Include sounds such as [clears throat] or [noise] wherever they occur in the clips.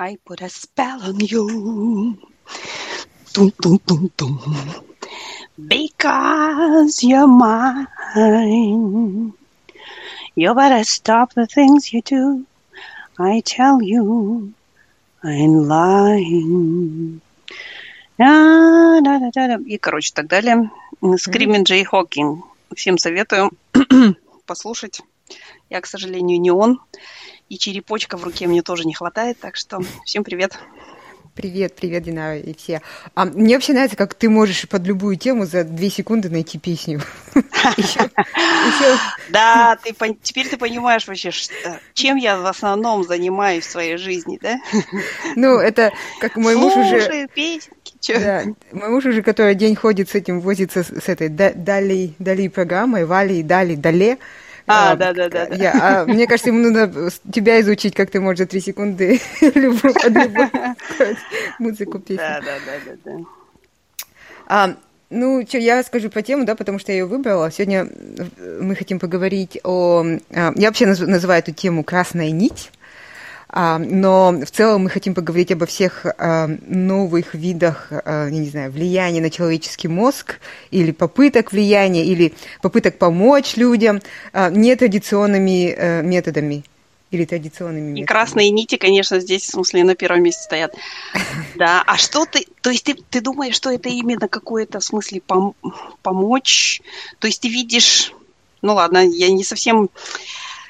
I put a spell on you. Dum, dum, dum, dum. Because you're mine. You better stop the things you do. I tell you, I'm lying. Да, да, да, да. И, короче, так далее. Скримин Джей Хокинг. Всем советую послушать. Я, к сожалению, не он. И черепочка в руке мне тоже не хватает. Так что всем привет. Привет, привет, Динара и все. А, мне вообще нравится, как ты можешь под любую тему за две секунды найти песню. [laughs] Да, теперь ты понимаешь вообще, чем я в основном занимаюсь в своей жизни, да? Ну, это как мой муж уже... Да, мой муж уже который день ходит с этим, возится с этой Дали, Дали программой, Вали, Дали, Дале. А, да, да, да. Я, а, [laughs] мне кажется, ему нужно тебя изучить, как ты можешь за три секунды [laughs] любую, музыку песню. Да, да, да, да, да. А, ну, что, я скажу по тему, да, потому что я ее выбрала. Сегодня мы хотим поговорить о... А, я вообще называю эту тему «красная нить». А, но в целом мы хотим поговорить обо всех а, новых видах, а, я не знаю, влияния на человеческий мозг или попыток влияния, или попыток помочь людям нетрадиционными э, методами или традиционными методами. И красные нити, конечно, здесь, в смысле, на первом месте стоят. [laughs] Да, а что ты, то есть ты, ты думаешь, что это именно какое-то, в смысле, пом- помочь? То есть ты видишь, ну ладно, я не совсем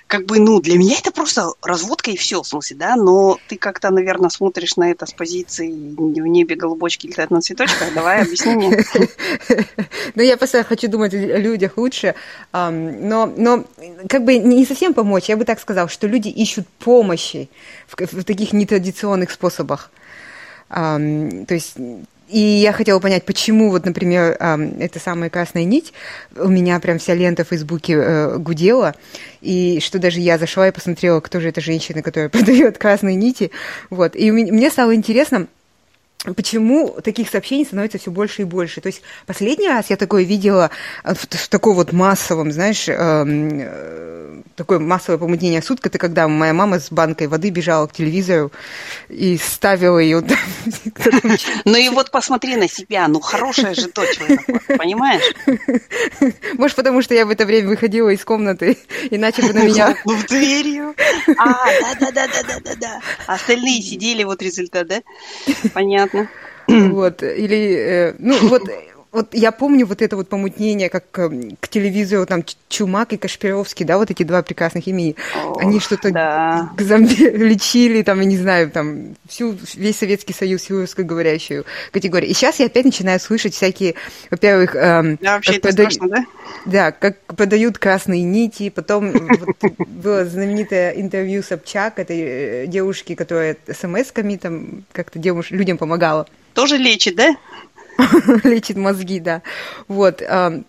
как бы, ну, для меня это просто разводка и все, в смысле, да, но ты как-то, наверное, смотришь на это с позиции в небе голубочки летают на цветочках. Давай, объясни мне. [laughs] Ну, я просто хочу думать о людях лучше, но, но как бы не совсем помочь, я бы так сказала, что люди ищут помощи в таких нетрадиционных способах. То есть и я хотела понять, почему вот, например, эта самая красная нить, у меня прям вся лента в Фейсбуке э, гудела, и что даже я зашла и посмотрела, кто же эта женщина, которая [laughs] продает красные нити, вот, и мне стало интересно, почему таких сообщений становится все больше и больше. То есть последний раз я такое видела в, в таком вот массовом, знаешь, эм, э, такое массовое помутнение суток, это когда моя мама с банкой воды бежала к телевизору и ставила ее. Ну и вот посмотри на себя, ну хорошая же дочь, понимаешь? Может, потому что я в это время выходила из комнаты, иначе бы на меня... [laughs] В дверью. А, да-да-да-да-да-да. Остальные сидели, вот результат, да? Понятно понятно. Вот, или, э, ну, вот, вот я помню вот это вот помутнение, как э, к телевизору там Чумак и Кашпировский, да, вот эти два прекрасных имени, они что-то да. к зомби [laughs] лечили, там, я не знаю, там, всю, весь Советский Союз, всю русскоговорящую категорию. И сейчас я опять начинаю слышать всякие, во-первых... Эм, да, вообще это прода... страшно, да? Да, как подают красные нити, потом [laughs] было знаменитое интервью Собчак, этой э, девушки, которая смс-ками там как-то людям помогала. Тоже лечит, да? [laughs] лечит мозги, да. Вот.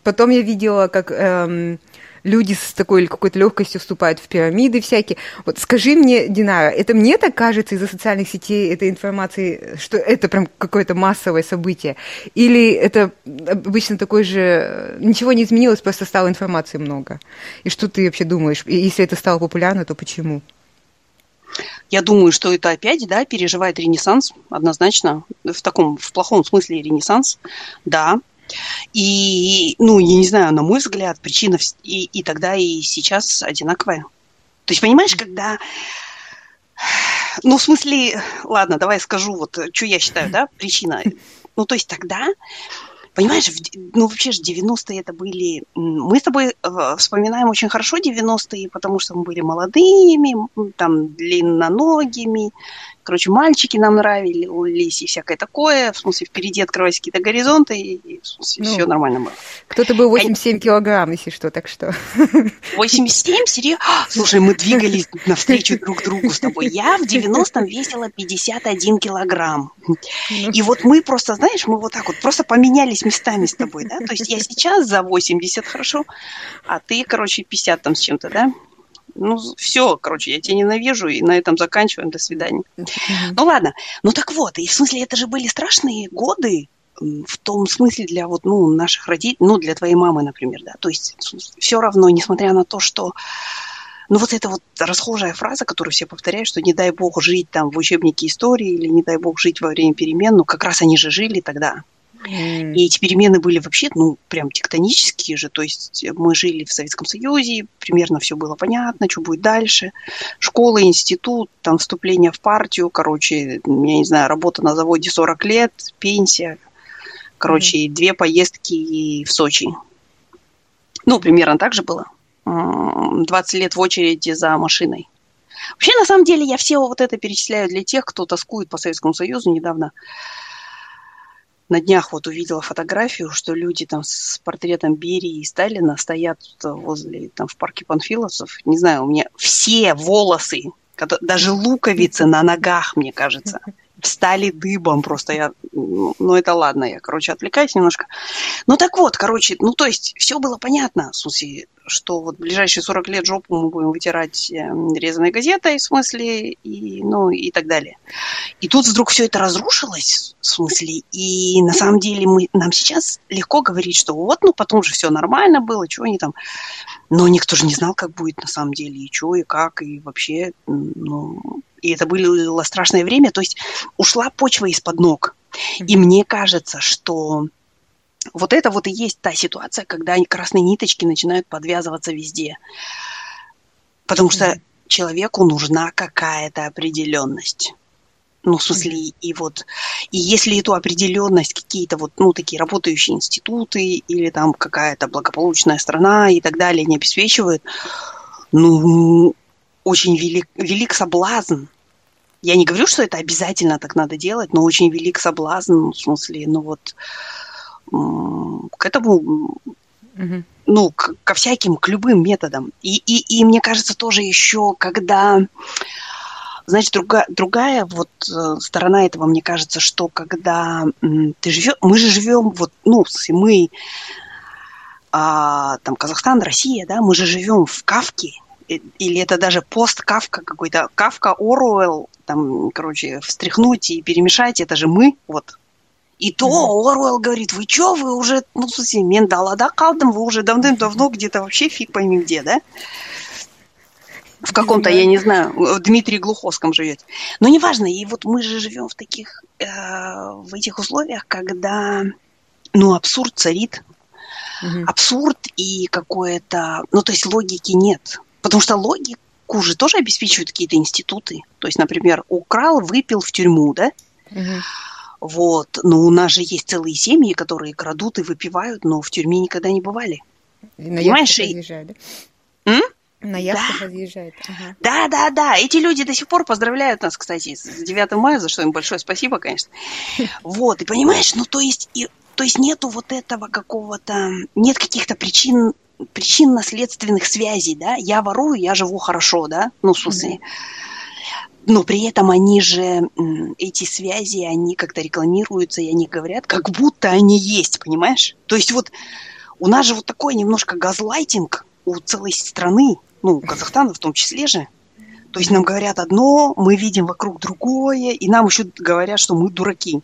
Потом я видела, как эм, люди с такой какой-то легкостью вступают в пирамиды всякие. Вот скажи мне, Динара, это мне так кажется из-за социальных сетей, этой информации, что это прям какое-то массовое событие? Или это обычно такой же... Ничего не изменилось, просто стало информации много? И что ты вообще думаешь? И если это стало популярно, то почему? Я думаю, что это опять, да, переживает ренессанс, однозначно, в таком, в плохом смысле ренессанс, да. И, ну, я не знаю, на мой взгляд, причина и, и тогда, и сейчас одинаковая. То есть, понимаешь, когда... Ну, в смысле, ладно, давай скажу, вот, что я считаю, да, причина. Ну, то есть тогда Понимаешь, ну вообще же 90-е это были... Мы с тобой э, вспоминаем очень хорошо 90-е, потому что мы были молодыми, там, длинноногими, Короче, мальчики нам нравились и всякое такое. В смысле, впереди открывались какие-то горизонты, и в смысле, ну, все нормально было. Кто-то был 87 килограмм, если что, так что. [laughs] 87? Серьезно? Слушай, мы двигались навстречу друг другу с тобой. Я в 90-м весила 51 килограмм. Ну. И вот мы просто, знаешь, мы вот так вот просто поменялись местами с тобой, да? То есть я сейчас за 80 хорошо, а ты, короче, 50 там с чем-то, да? Ну, все, короче, я тебя ненавижу, и на этом заканчиваем, до свидания. Mm-hmm. Ну, ладно. Ну, так вот, и в смысле, это же были страшные годы, в том смысле для вот, ну, наших родителей, ну, для твоей мамы, например, да, то есть все равно, несмотря на то, что ну вот эта вот расхожая фраза, которую все повторяют, что не дай бог жить там в учебнике истории или не дай бог жить во время перемен, ну как раз они же жили тогда. Mm. И эти перемены были вообще, ну, прям тектонические же. То есть мы жили в Советском Союзе, примерно все было понятно, что будет дальше. Школа, институт, там вступление в партию, короче, я не знаю, работа на заводе 40 лет, пенсия. Короче, mm. две поездки в Сочи. Ну, примерно так же было. 20 лет в очереди за машиной. Вообще, на самом деле, я все вот это перечисляю для тех, кто тоскует по Советскому Союзу недавно на днях вот увидела фотографию, что люди там с портретом Берии и Сталина стоят возле, там, в парке Панфиловцев. Не знаю, у меня все волосы, даже луковицы на ногах, мне кажется, встали дыбом просто. Я, ну, это ладно, я, короче, отвлекаюсь немножко. Ну, так вот, короче, ну, то есть, все было понятно, смысле, что вот ближайшие 40 лет жопу мы будем вытирать эм, резаной газетой, в смысле, и, ну, и так далее. И тут вдруг все это разрушилось, в смысле, и на самом деле мы, нам сейчас легко говорить, что вот, ну, потом же все нормально было, что они там... Но никто же не знал, как будет на самом деле, и что, и как, и вообще, ну, и это было страшное время, то есть ушла почва из-под ног. И мне кажется, что вот это вот и есть та ситуация, когда красные ниточки начинают подвязываться везде. Потому что mm-hmm. человеку нужна какая-то определенность. Ну, в смысле, mm-hmm. и вот, и если эту определенность какие-то вот, ну, такие работающие институты или там какая-то благополучная страна и так далее не обеспечивают, ну, очень велик, велик соблазн. Я не говорю, что это обязательно так надо делать, но очень велик соблазн, в смысле, ну вот, к этому, угу. ну, к, ко всяким, к любым методам. И, и, и мне кажется, тоже еще, когда, значит, другая, другая вот э, сторона этого, мне кажется, что когда ты живешь, мы же живем, вот, ну, мы, а, там, Казахстан, Россия, да, мы же живем в Кавке, или это даже пост-кавка какой-то, кавка Оруэлл, там, короче, встряхнуть и перемешать, это же мы, вот, и то mm-hmm. Оруэлл говорит, вы что, вы уже, ну, в смысле, Мендалада калдом, вы уже давным-давно где-то вообще фиг пойми где, да? В каком-то, я не знаю, в Дмитрии Глуховском живете. Но неважно, и вот мы же живем в таких, э, в этих условиях, когда, ну, абсурд царит. Mm-hmm. Абсурд и какое-то, ну, то есть логики нет. Потому что логику же тоже обеспечивают какие-то институты. То есть, например, украл, выпил в тюрьму, да? Mm-hmm вот. Но у нас же есть целые семьи, которые крадут и выпивают, но в тюрьме никогда не бывали. И на Понимаешь? разъезжают, да? М? На яхтах да. разъезжают. Ага. Да, да, да. Эти люди до сих пор поздравляют нас, кстати, с 9 мая, за что им большое спасибо, конечно. [laughs] Вот, и понимаешь, ну то есть, и, то есть нету вот этого какого-то, нет каких-то причин, причинно-следственных связей, да. Я ворую, я живу хорошо, да, ну, в смысле. Mm-hmm но при этом они же, эти связи, они как-то рекламируются, и они говорят, как будто они есть, понимаешь? То есть вот у нас же вот такой немножко газлайтинг у целой страны, ну, Казахстана в том числе же. То есть нам говорят одно, мы видим вокруг другое, и нам еще говорят, что мы дураки.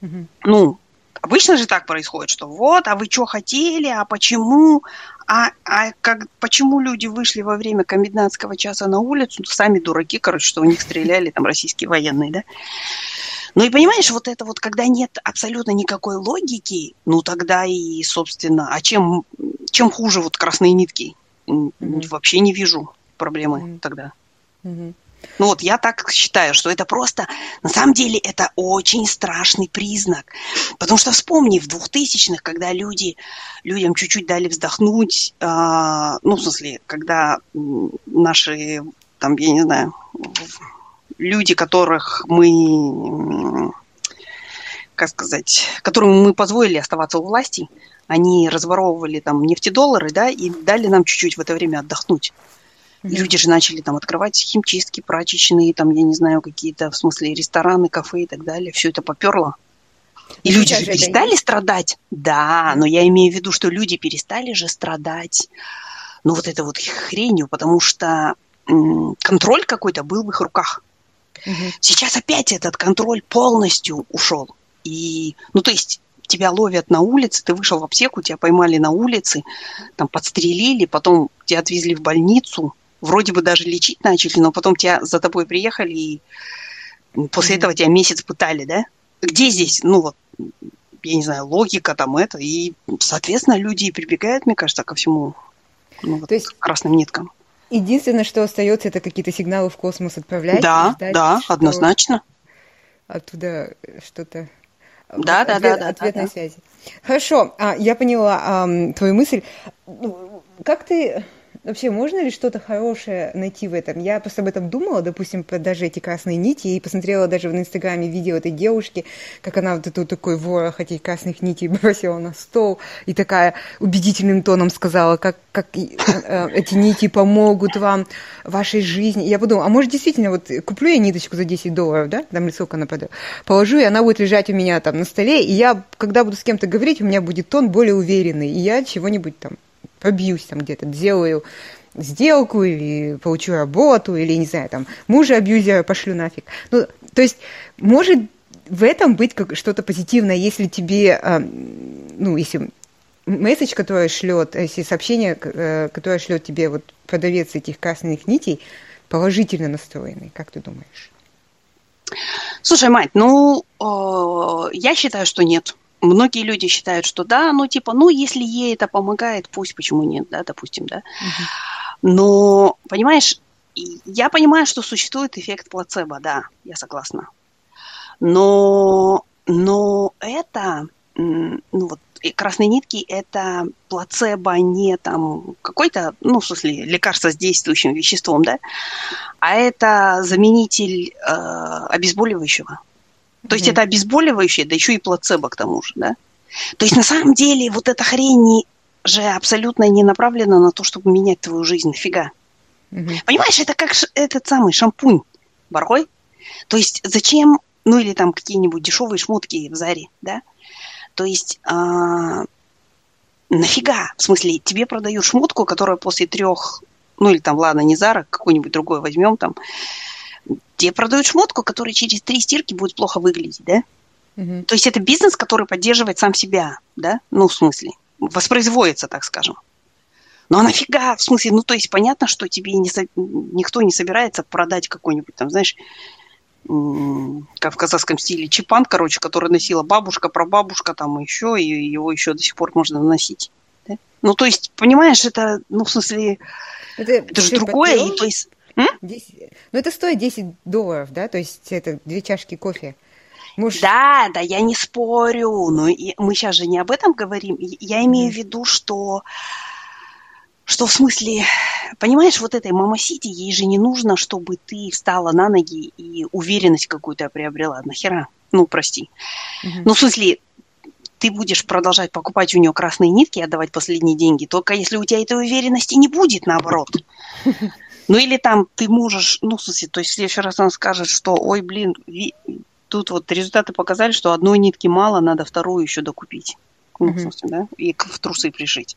Mm-hmm. Ну, обычно же так происходит, что вот, а вы что хотели, а почему, а, а как, почему люди вышли во время комендантского часа на улицу? Ну, сами дураки, короче, что у них стреляли там российские военные, да? Ну и понимаешь, вот это вот, когда нет абсолютно никакой логики, ну тогда и, собственно, а чем, чем хуже вот красные нитки? Mm-hmm. Вообще не вижу проблемы mm-hmm. тогда. Mm-hmm. Ну вот я так считаю, что это просто, на самом деле, это очень страшный признак. Потому что вспомни, в 2000-х, когда люди, людям чуть-чуть дали вздохнуть, э, ну, в смысле, когда наши, там, я не знаю, люди, которых мы, как сказать, которым мы позволили оставаться у власти, они разворовывали там нефтедоллары, да, и дали нам чуть-чуть в это время отдохнуть. Люди же начали там открывать химчистки, прачечные, там, я не знаю, какие-то, в смысле, рестораны, кафе и так далее. Все это поперло. И ну, люди же перестали есть. страдать. Да, но я имею в виду, что люди перестали же страдать. Ну, вот это вот хренью, потому что контроль какой-то был в их руках. Угу. Сейчас опять этот контроль полностью ушел. И, ну, то есть тебя ловят на улице, ты вышел в аптеку, тебя поймали на улице, там подстрелили, потом тебя отвезли в больницу, вроде бы даже лечить начали, но потом тебя за тобой приехали и после mm-hmm. этого тебя месяц пытали, да? Где здесь, ну вот, я не знаю, логика там это, и, соответственно, люди прибегают, мне кажется, ко всему, ну, вот, То есть... красным ниткам. Единственное, что остается, это какие-то сигналы в космос отправлять. Да, ждать, да, однозначно. Оттуда что-то да, ответ, да, да, ответной да, связи. Хорошо, а, я поняла а, твою мысль. Ну, как ты Вообще, можно ли что-то хорошее найти в этом? Я просто об этом думала, допустим, про даже эти красные нити, и посмотрела даже в Инстаграме видео этой девушки, как она вот эту такой ворох этих красных нитей [laughs] бросила на стол, и такая убедительным тоном сказала, как, как э, эти нити помогут вам вашей жизни. Я подумала, а может действительно, вот куплю я ниточку за 10 долларов, да, там ссылка на продаю, положу, и она будет лежать у меня там на столе, и я, когда буду с кем-то говорить, у меня будет тон более уверенный, и я чего-нибудь там побьюсь там где-то, сделаю сделку или получу работу, или, не знаю, там, мужа абьюзера пошлю нафиг. Ну, то есть, может в этом быть как что-то позитивное, если тебе, э, ну, если месседж, который шлет, если сообщение, э, которое шлет тебе вот продавец этих красных нитей, положительно настроенный, как ты думаешь? Слушай, мать, ну, э, я считаю, что нет. Многие люди считают, что да, ну типа, ну если ей это помогает, пусть, почему нет, да, допустим, да. Но, понимаешь, я понимаю, что существует эффект плацебо, да, я согласна. Но, но это, ну вот, красные нитки – это плацебо не там какой-то, ну, в смысле, лекарство с действующим веществом, да, а это заменитель э, обезболивающего. То есть это обезболивающее, да еще и плацебо к тому же, да? То есть на самом деле вот эта хрень же абсолютно не направлена на то, чтобы менять твою жизнь. Нафига? Mm-hmm. Понимаешь, это как этот самый шампунь бархой. То есть зачем, ну или там какие-нибудь дешевые шмотки в Заре, да? То есть а, нафига? В смысле, тебе продают шмотку, которая после трех, ну или там, ладно, не Зара, какой-нибудь другой возьмем там, Тебе продают шмотку, которая через три стирки будет плохо выглядеть, да? Угу. То есть это бизнес, который поддерживает сам себя, да? Ну, в смысле, воспроизводится, так скажем. Ну а нафига? В смысле, ну то есть понятно, что тебе не, никто не собирается продать какой-нибудь там, знаешь, как в казахском стиле, чипан, короче, который носила бабушка, прабабушка там еще, и его еще до сих пор можно носить. Да? Ну, то есть, понимаешь, это, ну, в смысле, это, это же другое. И, то есть, 10, ну, это стоит 10 долларов, да? То есть это две чашки кофе. Муж... Да, да, я не спорю, но мы сейчас же не об этом говорим. Я имею в виду, что, что в смысле, понимаешь, вот этой мамасите, ей же не нужно, чтобы ты встала на ноги и уверенность какую-то приобрела. Нахера? Ну, прости. Mm-hmm. Ну, в смысле, ты будешь продолжать покупать у нее красные нитки и отдавать последние деньги, только если у тебя этой уверенности не будет, наоборот. [laughs] Ну или там ты можешь, ну, в смысле, то есть в следующий раз он скажет, что, ой, блин, тут вот результаты показали, что одной нитки мало, надо вторую еще докупить. Ну, mm-hmm. в смысле, да, и в трусы пришить.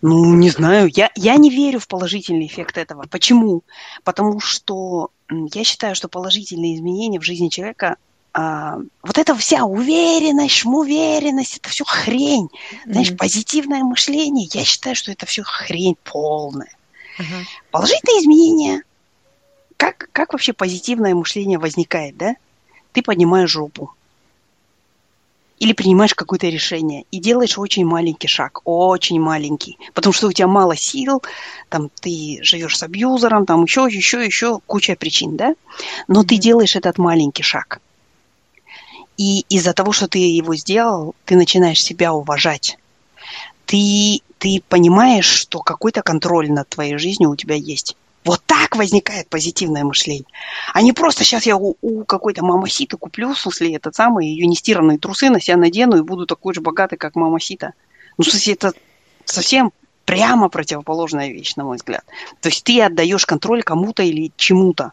Ну, не знаю, я, я не верю в положительный эффект этого. Почему? Потому что я считаю, что положительные изменения в жизни человека а, вот эта вся уверенность, шмуверенность, это все хрень. Mm-hmm. Знаешь, позитивное мышление, я считаю, что это все хрень полная. Угу. Положительные изменения. Как, как вообще позитивное мышление возникает, да? Ты поднимаешь жопу. Или принимаешь какое-то решение и делаешь очень маленький шаг, очень маленький, потому что у тебя мало сил, там ты живешь с абьюзером, там еще, еще, еще куча причин, да? Но ты делаешь этот маленький шаг. И из-за того, что ты его сделал, ты начинаешь себя уважать. Ты ты понимаешь, что какой-то контроль над твоей жизнью у тебя есть. Вот так возникает позитивное мышление. А не просто сейчас я у, у какой-то мамаситы куплю, в смысле, этот самый, ее нестиранные трусы на себя надену и буду такой же богатый, как мамасита. Ну, в смысле, это совсем прямо противоположная вещь, на мой взгляд. То есть ты отдаешь контроль кому-то или чему-то.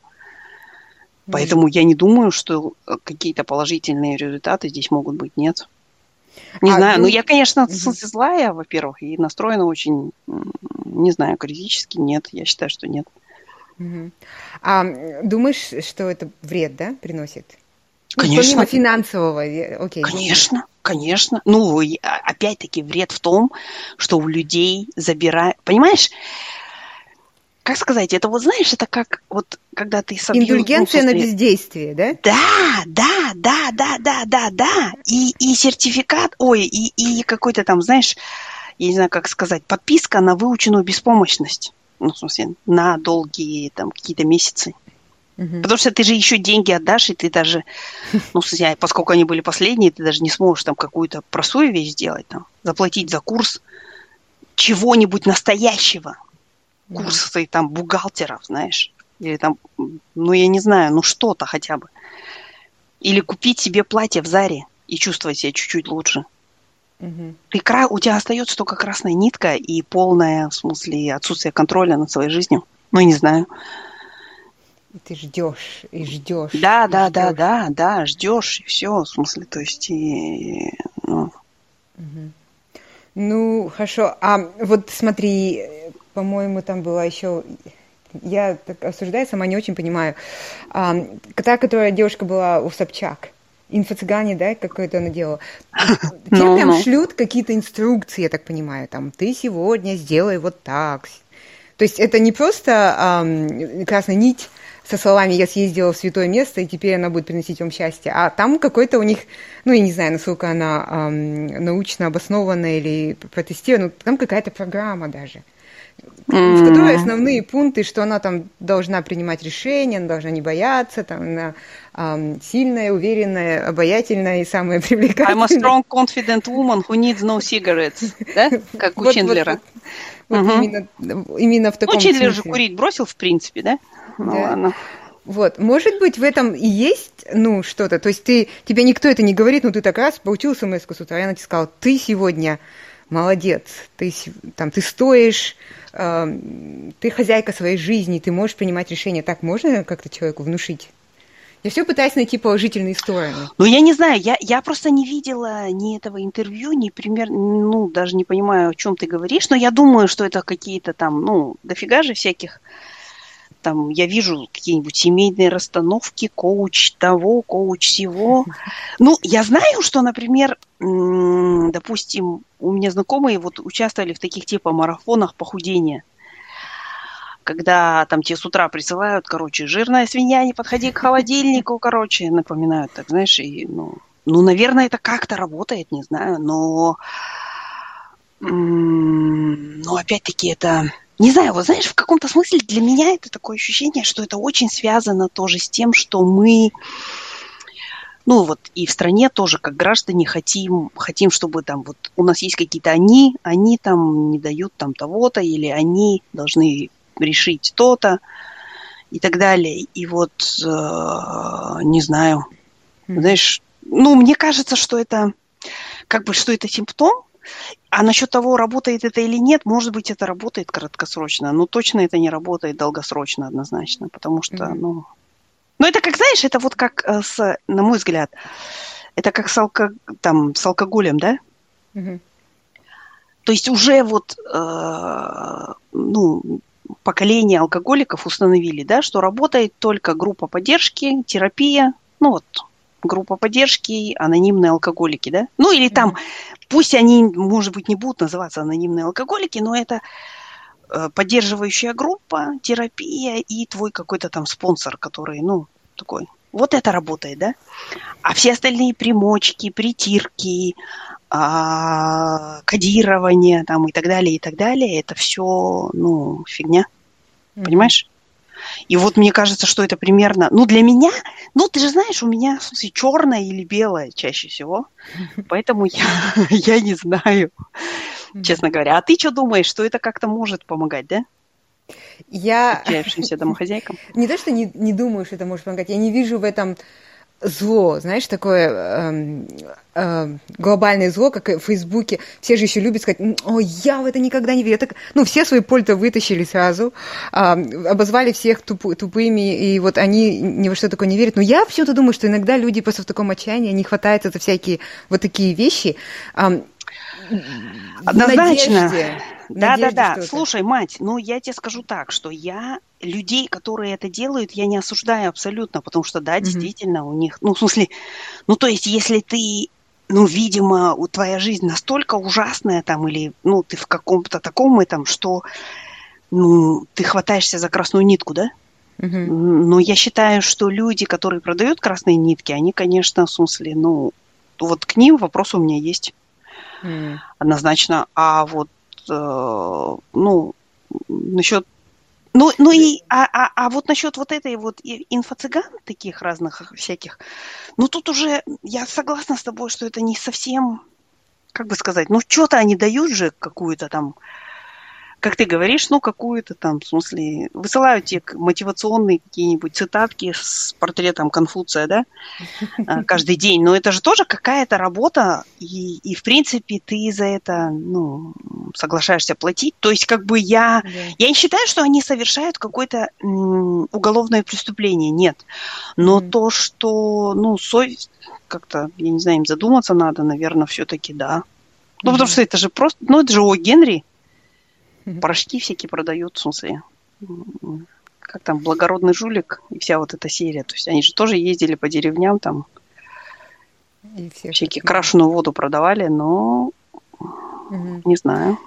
Поэтому я не думаю, что какие-то положительные результаты здесь могут быть. Нет. Не а, знаю, ну, ну я, конечно, угу. злая, во-первых, и настроена очень, не знаю, критически, нет, я считаю, что нет. Угу. А думаешь, что это вред, да, приносит? Ну, конечно. помимо финансового, окей. Конечно, конечно. Ну, а, опять-таки, вред в том, что у людей забирают... Понимаешь, как сказать, это вот знаешь, это как вот когда ты собьешь... Индульгенция ну, на бездействие, да? Да, да, да, да, да, да, да. И, и сертификат, ой, и, и какой-то там, знаешь, я не знаю, как сказать, подписка на выученную беспомощность. Ну, в смысле, на долгие там какие-то месяцы. Угу. Потому что ты же еще деньги отдашь, и ты даже, [laughs] ну, поскольку они были последние, ты даже не сможешь там какую-то простую вещь сделать, там, заплатить за курс чего-нибудь настоящего. Курсы там бухгалтеров, знаешь. Или там, ну, я не знаю, ну, что-то хотя бы. Или купить себе платье в Заре и чувствовать себя чуть-чуть лучше. Угу. Ты, у тебя остается только красная нитка и полное, в смысле, отсутствие контроля над своей жизнью. Ну, не знаю. Ты ждешь и ждешь. Да, и да, да, да, да, ждешь и все, в смысле, то есть, и, ну. Угу. Ну, хорошо. А вот смотри, по-моему, там была еще я так осуждаю, сама не очень понимаю. А, та, которая девушка была у Собчак, инфо-цыгане, да, какое-то она делала. [laughs] Те no, прям no. шлют какие-то инструкции, я так понимаю, там, ты сегодня сделай вот так. То есть это не просто а, красная нить со словами «я съездила в святое место, и теперь она будет приносить вам счастье», а там какой-то у них, ну, я не знаю, насколько она эм, научно обоснованная или протестирована, там какая-то программа даже, mm-hmm. в которой основные пункты, что она там должна принимать решения, она должна не бояться, там, она эм, сильная, уверенная, обаятельная и самая [laughs] привлекательная. I'm a strong, confident woman who needs no cigarettes, да? [laughs] Как у Чендлера. Вот, именно, именно в таком Ну, Чендлер же курить бросил, в принципе, да? Ну да. ладно. Вот, может быть, в этом и есть, ну, что-то. То есть ты, тебе никто это не говорит, но ты так раз получил смс с утра, и она тебе сказала, ты сегодня молодец, ты, там, ты стоишь, ты хозяйка своей жизни, ты можешь принимать решения. Так можно как-то человеку внушить? Я все пытаюсь найти положительные стороны. Ну, я не знаю, я, я просто не видела ни этого интервью, ни пример, ну, даже не понимаю, о чем ты говоришь, но я думаю, что это какие-то там, ну, дофига же всяких там я вижу какие-нибудь семейные расстановки, коуч того, коуч всего. [laughs] Ну, я знаю, что, например, допустим, у меня знакомые вот участвовали в таких типа марафонах похудения. Когда там тебе с утра присылают, короче, жирная свинья, не подходи к холодильнику, [laughs] короче, напоминают, так, знаешь, и, ну, ну, наверное, это как-то работает, не знаю, но, но опять-таки это не знаю, вот знаешь, в каком-то смысле для меня это такое ощущение, что это очень связано тоже с тем, что мы, ну вот и в стране тоже как граждане хотим, хотим, чтобы там вот у нас есть какие-то они, они там не дают там того-то, или они должны решить то-то и так далее. И вот, э, не знаю, знаешь, ну, мне кажется, что это как бы, что это симптом, а насчет того, работает это или нет, может быть, это работает краткосрочно, но точно это не работает долгосрочно однозначно, потому что, mm-hmm. ну... Ну, это как, знаешь, это вот как, э, с, на мой взгляд, это как с, алко, там, с алкоголем, да? Mm-hmm. То есть уже вот, э, ну, поколение алкоголиков установили, да, что работает только группа поддержки, терапия, ну вот, группа поддержки, анонимные алкоголики, да? Ну или там, mm-hmm. пусть они, может быть, не будут называться анонимные алкоголики, но это поддерживающая группа, терапия и твой какой-то там спонсор, который, ну, такой. Вот это работает, да? А все остальные примочки, притирки, а, кодирование там и так далее, и так далее, это все, ну, фигня. Mm-hmm. Понимаешь? И вот мне кажется, что это примерно, ну для меня, ну ты же знаешь, у меня в смысле черное или белое чаще всего, [laughs] поэтому я, [laughs] я не знаю, честно говоря. А ты что думаешь, что это как-то может помогать, да? Я... Отчаявшимся [laughs] домохозяйкам? Не то, что не, не думаю, что это может помогать, я не вижу в этом зло, знаешь, такое э, э, глобальное зло, как в Фейсбуке. Все же еще любят сказать, о, я в это никогда не верю. Так, ну, все свои польто вытащили сразу, э, обозвали всех туп, тупыми, и вот они ни во что такое не верят. Но я почему-то думаю, что иногда люди просто в таком отчаянии, они хватаются за всякие вот такие вещи. Э, Однозначно. Да, да, да. Слушай, мать, ну я тебе скажу так, что я людей, которые это делают, я не осуждаю абсолютно, потому что, да, действительно, у них, ну, в смысле, ну, то есть, если ты ну, видимо, у твоя жизнь настолько ужасная там, или, ну, ты в каком-то таком этом, что ну, ты хватаешься за красную нитку, да? Мгм. Но я считаю, что люди, которые продают красные нитки, они, конечно, в смысле, ну, вот к ним вопрос у меня есть М. однозначно. А вот, э, ну, насчет... Ну, ну и, а, а, а вот насчет вот этой вот инфо-цыган таких разных всяких, ну тут уже я согласна с тобой, что это не совсем, как бы сказать, ну что-то они дают же какую-то там, как ты говоришь, ну какую-то там, в смысле, высылают тебе мотивационные какие-нибудь цитатки с портретом Конфуция, да, а, [laughs] каждый день. Но это же тоже какая-то работа, и, и в принципе ты за это, ну, соглашаешься платить. То есть как бы я, Да. я не считаю, что они совершают какое-то уголовное преступление, нет. Но Мгм. то, что, ну, совесть, как-то, я не знаю, им задуматься надо, наверное, все-таки да. Ну, потому Мгм. что это же просто, ну, это же о Генри. [laughs] порошки всякие продают, в смысле, как там, благородный жулик и вся вот эта серия. То есть они же тоже ездили по деревням, там И всех всякие так, крашеную воду продавали, но Мгм. не знаю.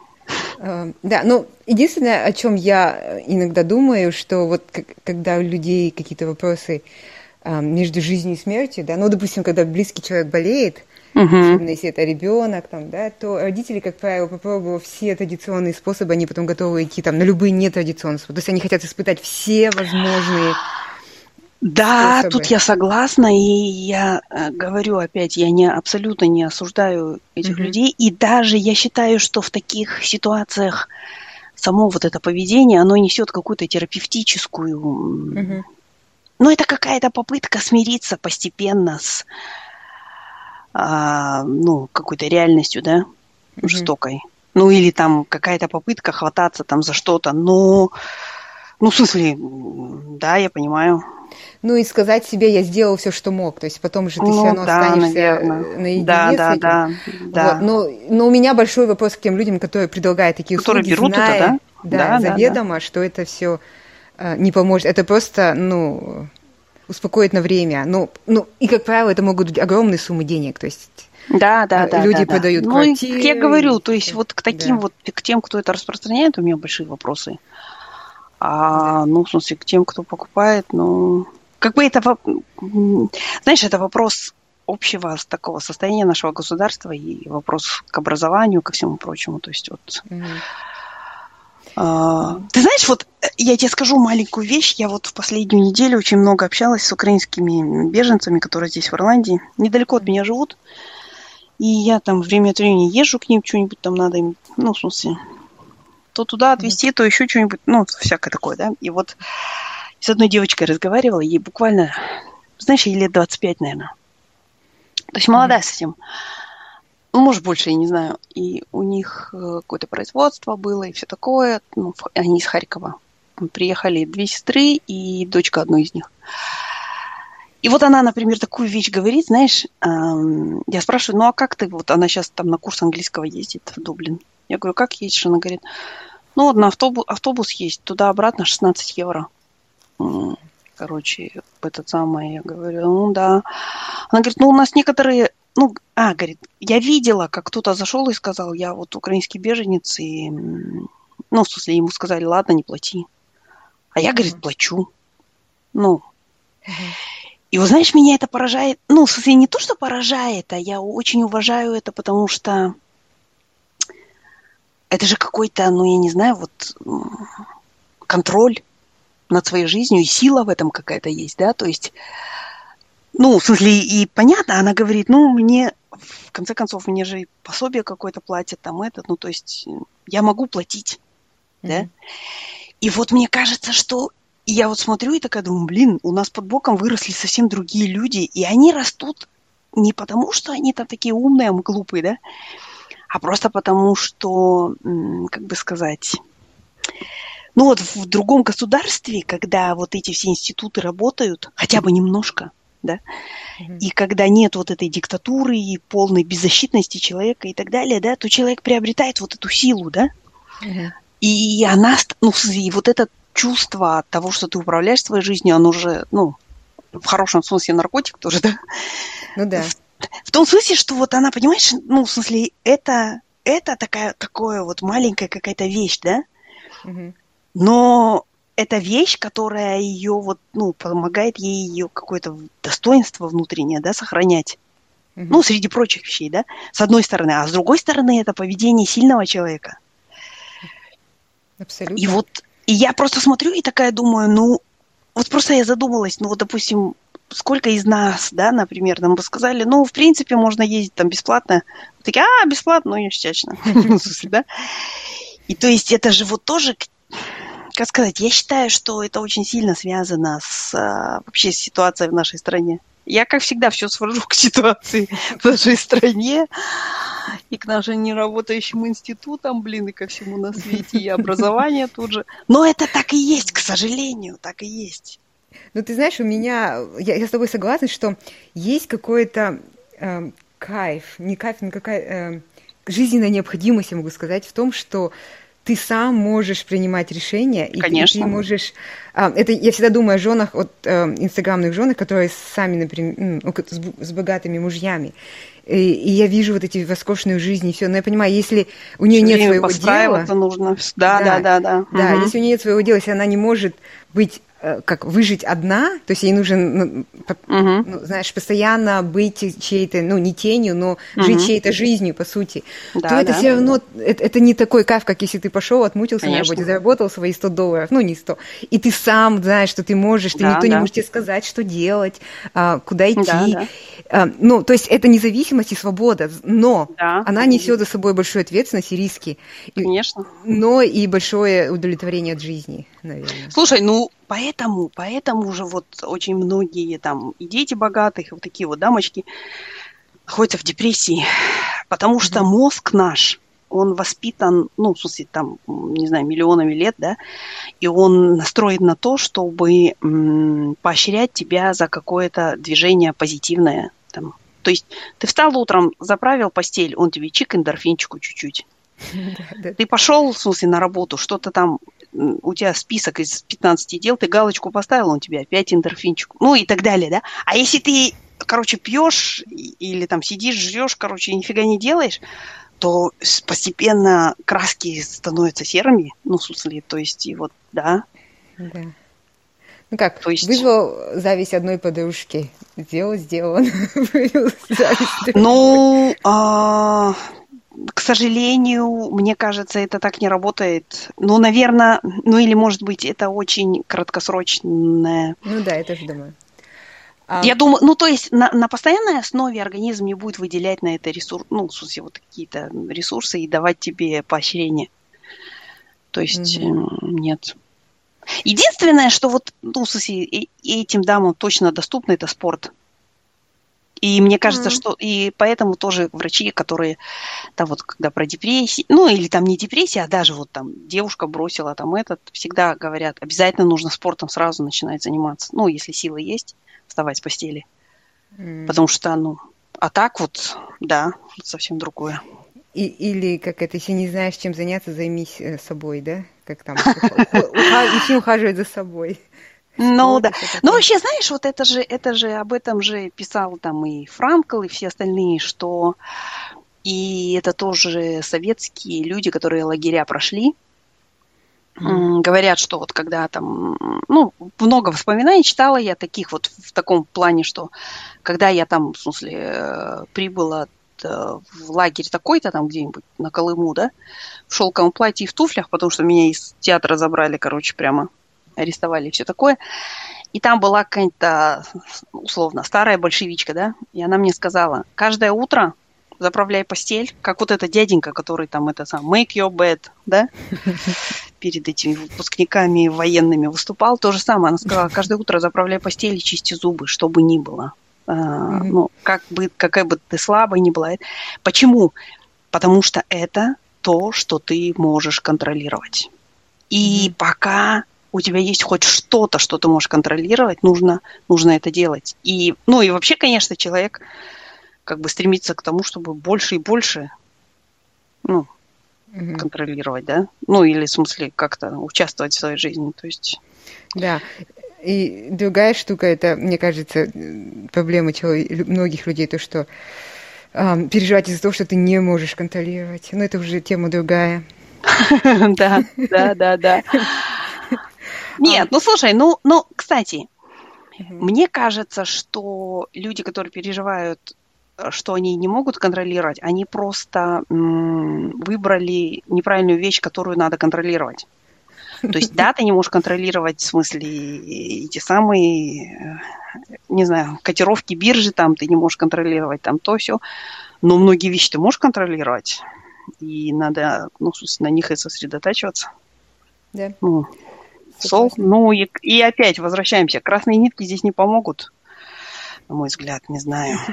Э, Да, ну, единственное, о чем я э, иногда думаю, что вот когда у людей какие-то вопросы а, между жизнью и смертью, да, ну, допустим, когда близкий человек болеет, Мгм. особенно если это ребенок, там, да, то родители, как правило, попробовав все традиционные способы, они потом готовы идти там на любые нетрадиционные способы. То есть они хотят испытать все возможные. Да, способы. тут я согласна, и я э, говорю опять, я не абсолютно не осуждаю этих Мгм. людей, и даже я считаю, что в таких ситуациях само вот это поведение, оно несет какую-то терапевтическую, Мгм. ну это какая-то попытка смириться постепенно с, а, ну какой-то реальностью, да, Мгм. жестокой. Ну или там какая-то попытка хвататься там за что-то, но, ну в смысле, да, я понимаю. Ну и сказать себе, я сделал все, что мог. То есть потом же ты Ну все равно да, останешься наверное. наедине Да, с да, этим. да, да. Вот, но, но у меня большой вопрос к тем людям, которые предлагают такие Которые услуги, берут это, зная, да? да, Да, да, заведомо, что это все не поможет. Это просто, ну, успокоит на время. Ну, ну, и, как правило, это могут быть огромные суммы денег. То есть Да, да, А, да. люди да, да. продают ну, и, квартиры как я говорю, то есть вот к таким Да. вот, к тем, кто это распространяет, у меня большие вопросы. А, ну, в смысле, к тем, кто покупает, ну, как бы это, знаешь, это вопрос общего такого состояния нашего государства и вопрос к образованию, ко всему прочему. То есть вот мгм. А, Ты знаешь, вот э, я тебе скажу маленькую вещь. Я вот в последнюю неделю очень много общалась с украинскими беженцами, которые здесь в Ирландии. Недалеко от меня живут. И я там время от времени езжу к ним, что-нибудь там надо им, ну, в смысле, то туда отвезти, то еще что-нибудь, ну, всякое такое, да. И вот с одной девочкой разговаривала, ей буквально, знаешь, ей лет 25, наверное. То есть молодая совсем. Ну, может, больше, я не знаю. И у них э, какое-то производство было и все такое. Ну, они из Харькова. Приехали две сестры и дочка одной из них. И вот она, например, такую вещь говорит, знаешь, я спрашиваю, ну а как ты, вот она сейчас там на курс английского ездит в Дублин. Я говорю, как ездишь? Она говорит, ну вот на автобус, автобус есть, туда-обратно 16 евро. Короче, этот самый, я говорю, ну да. Она говорит, ну у нас некоторые, ну, а, говорит, я видела, как кто-то зашел и сказал, я вот украинский беженец, и, ну, в смысле, ему сказали, ладно, не плати. А я, говорит, плачу. Ну, и вот знаешь, меня это поражает. Ну, в смысле, не то, что поражает, а я очень уважаю это, потому что это же какой-то, ну, я не знаю, вот контроль над своей жизнью, и сила в этом какая-то есть, да, то есть, ну, в смысле, и понятно, она говорит, ну, мне, в конце концов, мне же пособие какое-то платят, там это, ну, то есть, я могу платить, да, Мгм. и вот мне кажется, что и я вот смотрю и такая думаю, блин, у нас под боком выросли совсем другие люди, и они растут не потому, что они там такие умные, а мы глупые, да, а просто потому, что, как бы сказать, ну вот в другом государстве, когда вот эти все институты работают, хотя бы немножко, да, Мгм. и когда нет вот этой диктатуры и полной беззащитности человека и так далее, да, то человек приобретает вот эту силу, да, Мгм. и она, ну, в и вот это чувство того, что ты управляешь своей жизнью, оно уже, ну, в хорошем смысле наркотик тоже, да? Ну да. В том смысле, что вот она, понимаешь, ну, в смысле, это, это такая, такое вот маленькая какая-то вещь, да? Мгм. но это вещь, которая ее вот, ну, помогает ей ее какое-то достоинство внутреннее, да, сохранять. Ну, среди прочих вещей, да, с одной стороны. А с другой стороны, это поведение сильного человека. Абсолютно. И вот, и я просто смотрю и такая думаю, ну, вот просто я задумалась, ну, вот, допустим, сколько из нас, да, например, нам бы сказали, ну, в принципе, можно ездить там бесплатно. Такие, а, бесплатно, ну, ништячно. [laughs] да? И то есть это же вот тоже, как сказать, я считаю, что это очень сильно связано с а, вообще с ситуацией в нашей стране. Я, как всегда, все свожу [laughs] к ситуации в нашей стране и к нашим неработающим институтам, блин, и ко всему на свете, и образование тут же. Но это так и есть, к сожалению, так и есть. Ну, ты знаешь, у меня, я, я с тобой согласна, что есть какой-то э, кайф, не кайф, но какая э, жизненная необходимость, я могу сказать, в том, что ты сам можешь принимать решения, и Конечно. ты, ты можешь... А, это я всегда думаю о женах, от э, инстаграмных женах, которые сами, например, ну, с, с богатыми мужьями. И, и я вижу вот эти роскошные жизни и все. Но я понимаю, если у нее нет своего дела... нужно. Да, да, да, да. Да, угу. если у нее нет своего дела, если она не может быть как выжить одна, то есть ей нужен, ну, ну, знаешь, постоянно быть чьей-то, ну, не тенью, но uh-huh. жить чьей-то жизнью, по сути, да, то это да. все равно, это, это не такой кайф, как если ты пошел, отмутился Конечно. на работе, заработал свои 100 долларов, ну, не 100, и ты сам знаешь, что ты можешь, ты, да, никто да. не может тебе сказать, что делать, а, куда идти. Да, да. Ну, то есть это независимость и свобода, но да. она несет за собой большую ответственность и риски. Конечно. Но и большое удовлетворение от жизни, наверное. Слушай, ну, Поэтому, поэтому же вот очень многие там и дети богатых, и вот такие вот дамочки находятся в депрессии, потому что мозг наш, он воспитан, ну, в смысле, там, не знаю, миллионами лет, да, и он настроен на то, чтобы м, поощрять тебя за какое-то движение позитивное. Там. То есть ты встал утром, заправил постель, он тебе чик эндорфинчику чуть-чуть. [laughs] Ты пошел, в смысле, на работу, что-то там у тебя список из 15 дел, ты галочку поставил, он тебе опять эндорфинчик, ну и так далее, да. А если ты, короче, пьешь или там сидишь, жрешь, короче, нифига не делаешь, то постепенно краски становятся серыми, ну, в смысле, то есть, и вот, да. Да. Ну как, То есть... вызвал зависть одной подружки. Сделал, сделал. [laughs] Ну, а, к сожалению, мне кажется, это так не работает. Ну, наверное, ну или, может быть, это очень краткосрочное. Ну да, я тоже думаю. А... Я думаю, ну, то есть на, на постоянной основе организм не будет выделять на это ресурс, ну, в смысле, вот какие-то ресурсы и давать тебе поощрение. То есть mm нет. Единственное, что вот, ну, в смысле, этим дамам точно доступно, это спорт. И мне кажется, mm-hmm. что и поэтому тоже врачи, которые там вот когда про депрессию, ну или там не депрессия, а даже вот там девушка бросила там этот, всегда говорят, обязательно нужно спортом сразу начинать заниматься. Ну, если силы есть, вставать с постели. Mm-hmm. Потому что, ну, а так вот, да, совсем другое. И, или как это, если не знаешь, чем заняться, займись э, собой, да? Как там, [laughs] начни ухаживать за собой. Ну да. Ну вообще, знаешь, вот это же, это же об этом же писал там и Франкл, и все остальные, что и это тоже советские люди, которые лагеря прошли, mm. говорят, что вот когда там, ну, много воспоминаний читала я таких вот в таком плане, что когда я там, в смысле, э, прибыла э, в лагерь такой-то там где-нибудь на Колыму, да, в шелковом платье и в туфлях, потому что меня из театра забрали, короче, прямо арестовали и все такое. И там была какая-то, условно, старая большевичка, да, и она мне сказала, каждое утро заправляй постель, как вот этот дяденька, который там это сам, make your bed, да, [laughs] перед этими выпускниками военными выступал, то же самое. Она сказала, каждое утро заправляй постель и чисти зубы, что бы ни было. А, ну, как бы, какая бы ты слабой ни была. Почему? Потому что это то, что ты можешь контролировать. И пока у тебя есть хоть что-то, что ты можешь контролировать, нужно, нужно это делать. И, ну и вообще, конечно, человек как бы стремится к тому, чтобы больше и больше ну, угу. контролировать, да? Ну или в смысле как-то участвовать в своей жизни. То есть... Да. И другая штука, это, мне кажется, проблема человек, многих людей, то, что э, переживать из-за того, что ты не можешь контролировать. Но это уже тема другая. [laughs] Да, да, да, да. Нет, ну слушай, ну, ну, кстати, мне кажется, что люди, которые переживают, э, что они не могут контролировать, они просто выбрали неправильную вещь, которую надо контролировать. То есть, да, ты не можешь контролировать, в смысле, эти самые, э, не знаю, котировки биржи, там ты не можешь контролировать, там то все. Но многие вещи ты можешь контролировать. И надо, ну, на них и сосредотачиваться. Да. Ну, сол, ну и, и опять возвращаемся. Красные нитки здесь не помогут, на мой взгляд, не знаю. [laughs]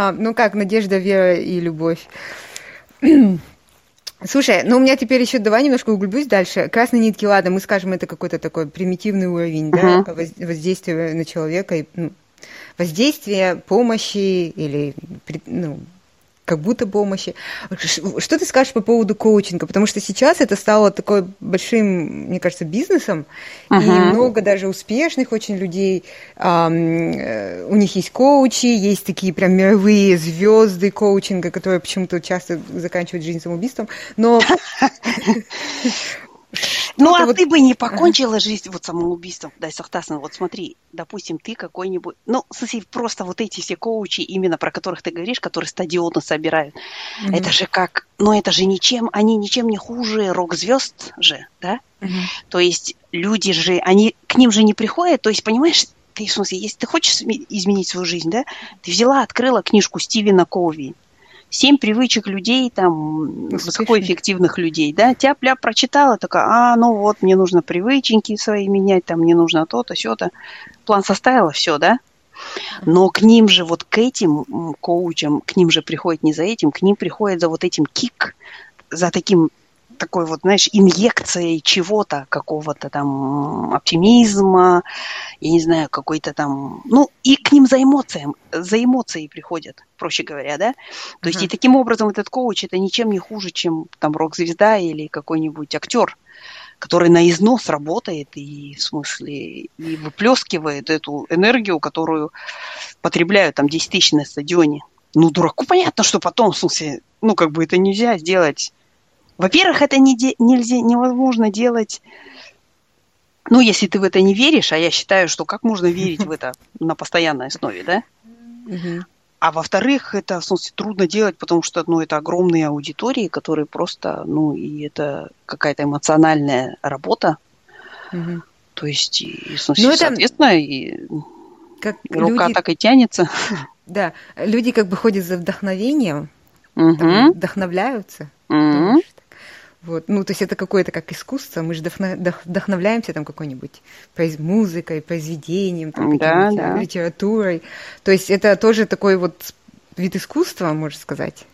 А, ну как, надежда, вера и любовь. [clears throat] Слушай, ну у меня теперь еще давай немножко углублюсь дальше. Красные нитки, ладно, мы скажем, это какой-то такой примитивный уровень, uh-huh. да, воздействия на человека, и, ну, воздействие помощи или ну, как будто помощи. Что ты скажешь по поводу коучинга? Потому что сейчас это стало такой большим, мне кажется, бизнесом, uh-huh. и много даже успешных очень людей. Э, у них есть коучи, есть такие прям мировые звезды коучинга, которые почему-то часто заканчивают жизнь самоубийством. Но [laughs] Ну, а вот... ты бы не покончила жизнь вот самоубийством, да, Сахтасан, вот смотри, допустим, ты какой-нибудь, ну, в смысле, просто вот эти все коучи, именно про которых ты говоришь, которые стадионы собирают, mm-hmm. это же как, ну, это же ничем, они ничем не хуже рок-звезд же, да? Mm-hmm. То есть люди же, они к ним же не приходят, то есть, понимаешь, ты, в смысле, если ты хочешь изменить свою жизнь, да, ты взяла, открыла книжку Стивена Коуви, семь привычек людей, там, высокоэффективных людей, да, тяп-ляп прочитала, такая, а, ну вот, мне нужно привыченьки свои менять, там, мне нужно то-то, все-то. План составила, все, да? Но к ним же, вот к этим коучам, к ним же приходит не за этим, к ним приходит за вот этим кик, за таким такой вот, знаешь, инъекцией чего-то, какого-то там оптимизма, я не знаю, какой-то там, ну, и к ним за эмоциям, за эмоции приходят, проще говоря, да? То есть и таким образом этот коуч это ничем не хуже, чем там рок-звезда или какой-нибудь актер, который на износ работает и, в смысле, и выплескивает эту энергию, которую потребляют там 10 тысяч на стадионе. Ну, дураку понятно, что потом, в смысле, ну, как бы это нельзя сделать во-первых, это не де- нельзя, невозможно делать, ну, если ты в это не веришь, а я считаю, что как можно верить в это [laughs] на постоянной основе, да? А во-вторых, это, в смысле, трудно делать, потому что, ну, это огромные аудитории, которые просто, ну, и это какая-то эмоциональная работа. Угу. То есть, и, в смысле, ну, это... соответственно, и как рука люди... так и тянется. [laughs] Да, люди как бы ходят за вдохновением, угу. там, вдохновляются. Угу. Вот. Ну, то есть это какое-то как искусство, мы же вдохновляемся там какой-нибудь музыкой, произведением, там, да, да. литературой. То есть это тоже такой вот вид искусства, можно сказать.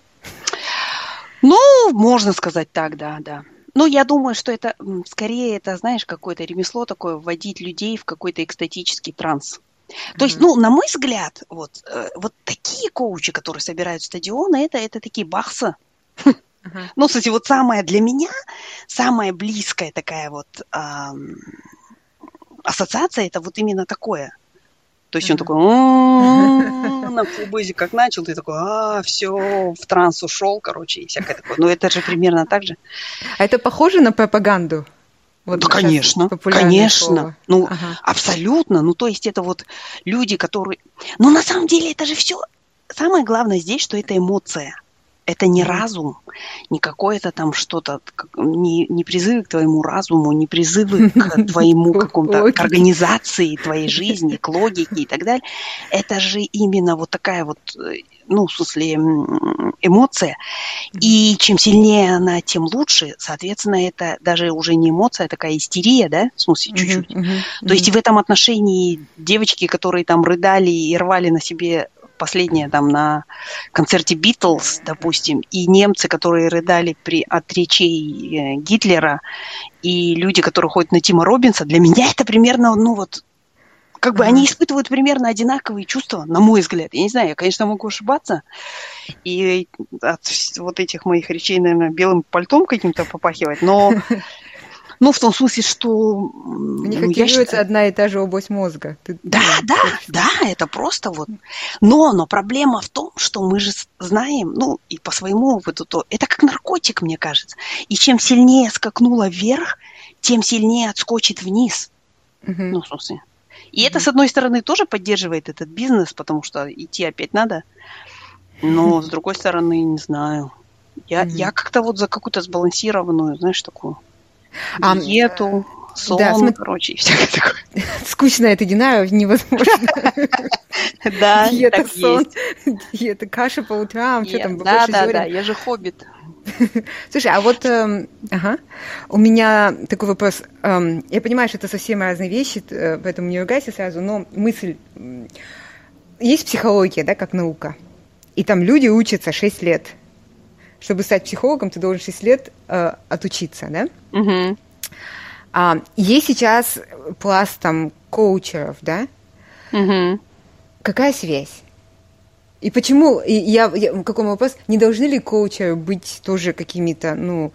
Ну, можно сказать так, да, да. Ну, я думаю, что это скорее это, знаешь, какое-то ремесло такое, вводить людей в какой-то экстатический транс. То есть, ну, на мой взгляд, вот, э, вот такие коучи, которые собирают стадионы, это, это такие бахсы. Uh-huh. Ну, кстати, вот самая для меня, самая близкая такая вот эм, ассоциация, это вот именно такое. То есть uh-huh. он такой, на фулбезе как начал, ты такой, а, все, в транс ушел, короче, и всякое такое. Но это же примерно так же. А это похоже на пропаганду? Вот да, конечно, конечно. Слово. Ну, ага. абсолютно. Ну, то есть это вот люди, которые... Ну, на самом деле это же все... Самое главное здесь, что это эмоция. Это не разум, не какое-то там что-то, не, не призывы к твоему разуму, не призывы к [laughs] твоему какому-то, к организации твоей жизни, к логике и так далее. Это же именно вот такая вот, э, ну, в смысле, эмоция. И чем сильнее она, тем лучше. Соответственно, это даже уже не эмоция, а такая истерия, да, в смысле, чуть-чуть. То есть в этом отношении девочки, которые там рыдали и рвали на себе последнее там на концерте Битлз, допустим, и немцы, которые рыдали при, от речей э, Гитлера, и люди, которые ходят на Тима Робинса, для меня это примерно, ну вот, как бы они испытывают примерно одинаковые чувства, на мой взгляд. Я не знаю, я, конечно, могу ошибаться. И от вот этих моих речей, наверное, белым пальтом каким-то попахивать, но [laughs] Ну, в том смысле, что... У них активируется считаю... одна и та же область мозга. Ты, да, да, точно. да, это просто вот... Но, но проблема в том, что мы же знаем, ну, и по своему опыту, то это как наркотик, мне кажется. И чем сильнее скакнула вверх, тем сильнее отскочит вниз. Мгм. Ну, в смысле. И это, с одной стороны, тоже поддерживает этот бизнес, потому что идти опять надо. Но, [laughs] с другой стороны, не знаю. Я, Мгм. я как-то вот за какую-то сбалансированную, знаешь, такую А, диету, сон, да, короче, и всякое такое. [laughs] Скучно это динара невозможно. [laughs] Да, Диета, так сон, диета, каша по утрам, что там, Да, да, да, я же хоббит. [laughs] Слушай, а вот эм, ага, у меня такой вопрос. Эм, я понимаю, что это совсем разные вещи, э, поэтому не ругайся сразу, но мысль. Есть психология, да, как наука. И там люди учатся 6 лет. Чтобы стать психологом, ты должен 6 лет э, отучиться, да? Мгм. А, есть сейчас пласт там коучеров, да? Мгм. Какая связь? И почему, и я, я какой вопрос, не должны ли коучеры быть тоже какими-то, ну,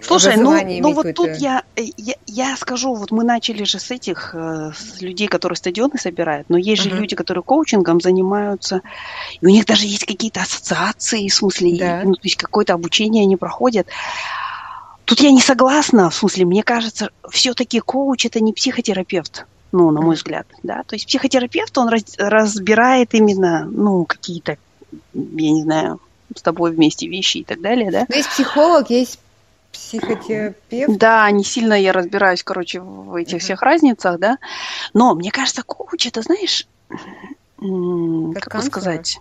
Слушай, ну, ну вот тут я, э, я, я скажу, вот мы начали же с этих, э, с людей, которые стадионы собирают, но есть же Ага. люди, которые коучингом занимаются, и у них даже есть какие-то ассоциации, в смысле, Да. ну, то есть какое-то обучение они проходят. Тут я не согласна, в смысле, мне кажется, все-таки коуч это не психотерапевт, ну, на мой взгляд, да, то есть психотерапевт, он раз- разбирает именно, ну, какие-то, я не знаю, с тобой вместе вещи и так далее, да, Ну, есть психолог, есть психотерапевт. да, не сильно я разбираюсь, короче, в этих всех разницах, да. Но мне кажется, коуч это, знаешь, Как как, бы сказать.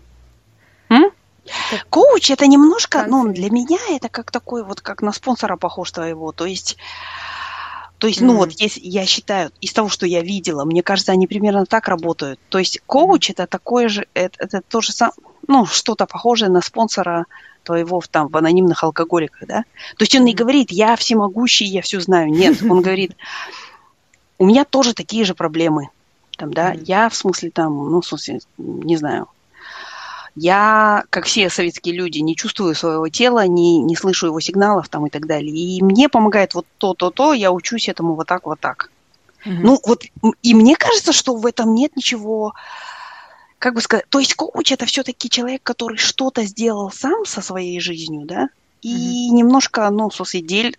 М? Как- Коуч это немножко, ну, для меня это как такой вот, как на спонсора похож твоего. То есть, то есть, ну Мгм. вот, если я считаю, из того, что я видела, мне кажется, они примерно так работают. То есть, коуч это такое же, это, это то же самое, ну, что-то похожее на спонсора твоего в, там, в анонимных алкоголиках, да? То есть он не говорит, я всемогущий, я все знаю. Нет, он говорит, у меня тоже такие же проблемы. Там, да, я в смысле там, ну, в смысле, не знаю, я, как все советские люди, не чувствую своего тела, не, не слышу его сигналов там и так далее. И мне помогает вот то, то, то, я учусь этому вот так, вот так. Мгм. Ну, вот, и мне кажется, что в этом нет ничего, как бы сказать, то есть коуч это все-таки человек, который что-то сделал сам со своей жизнью, да, и немножко, ну, в смысле, дель-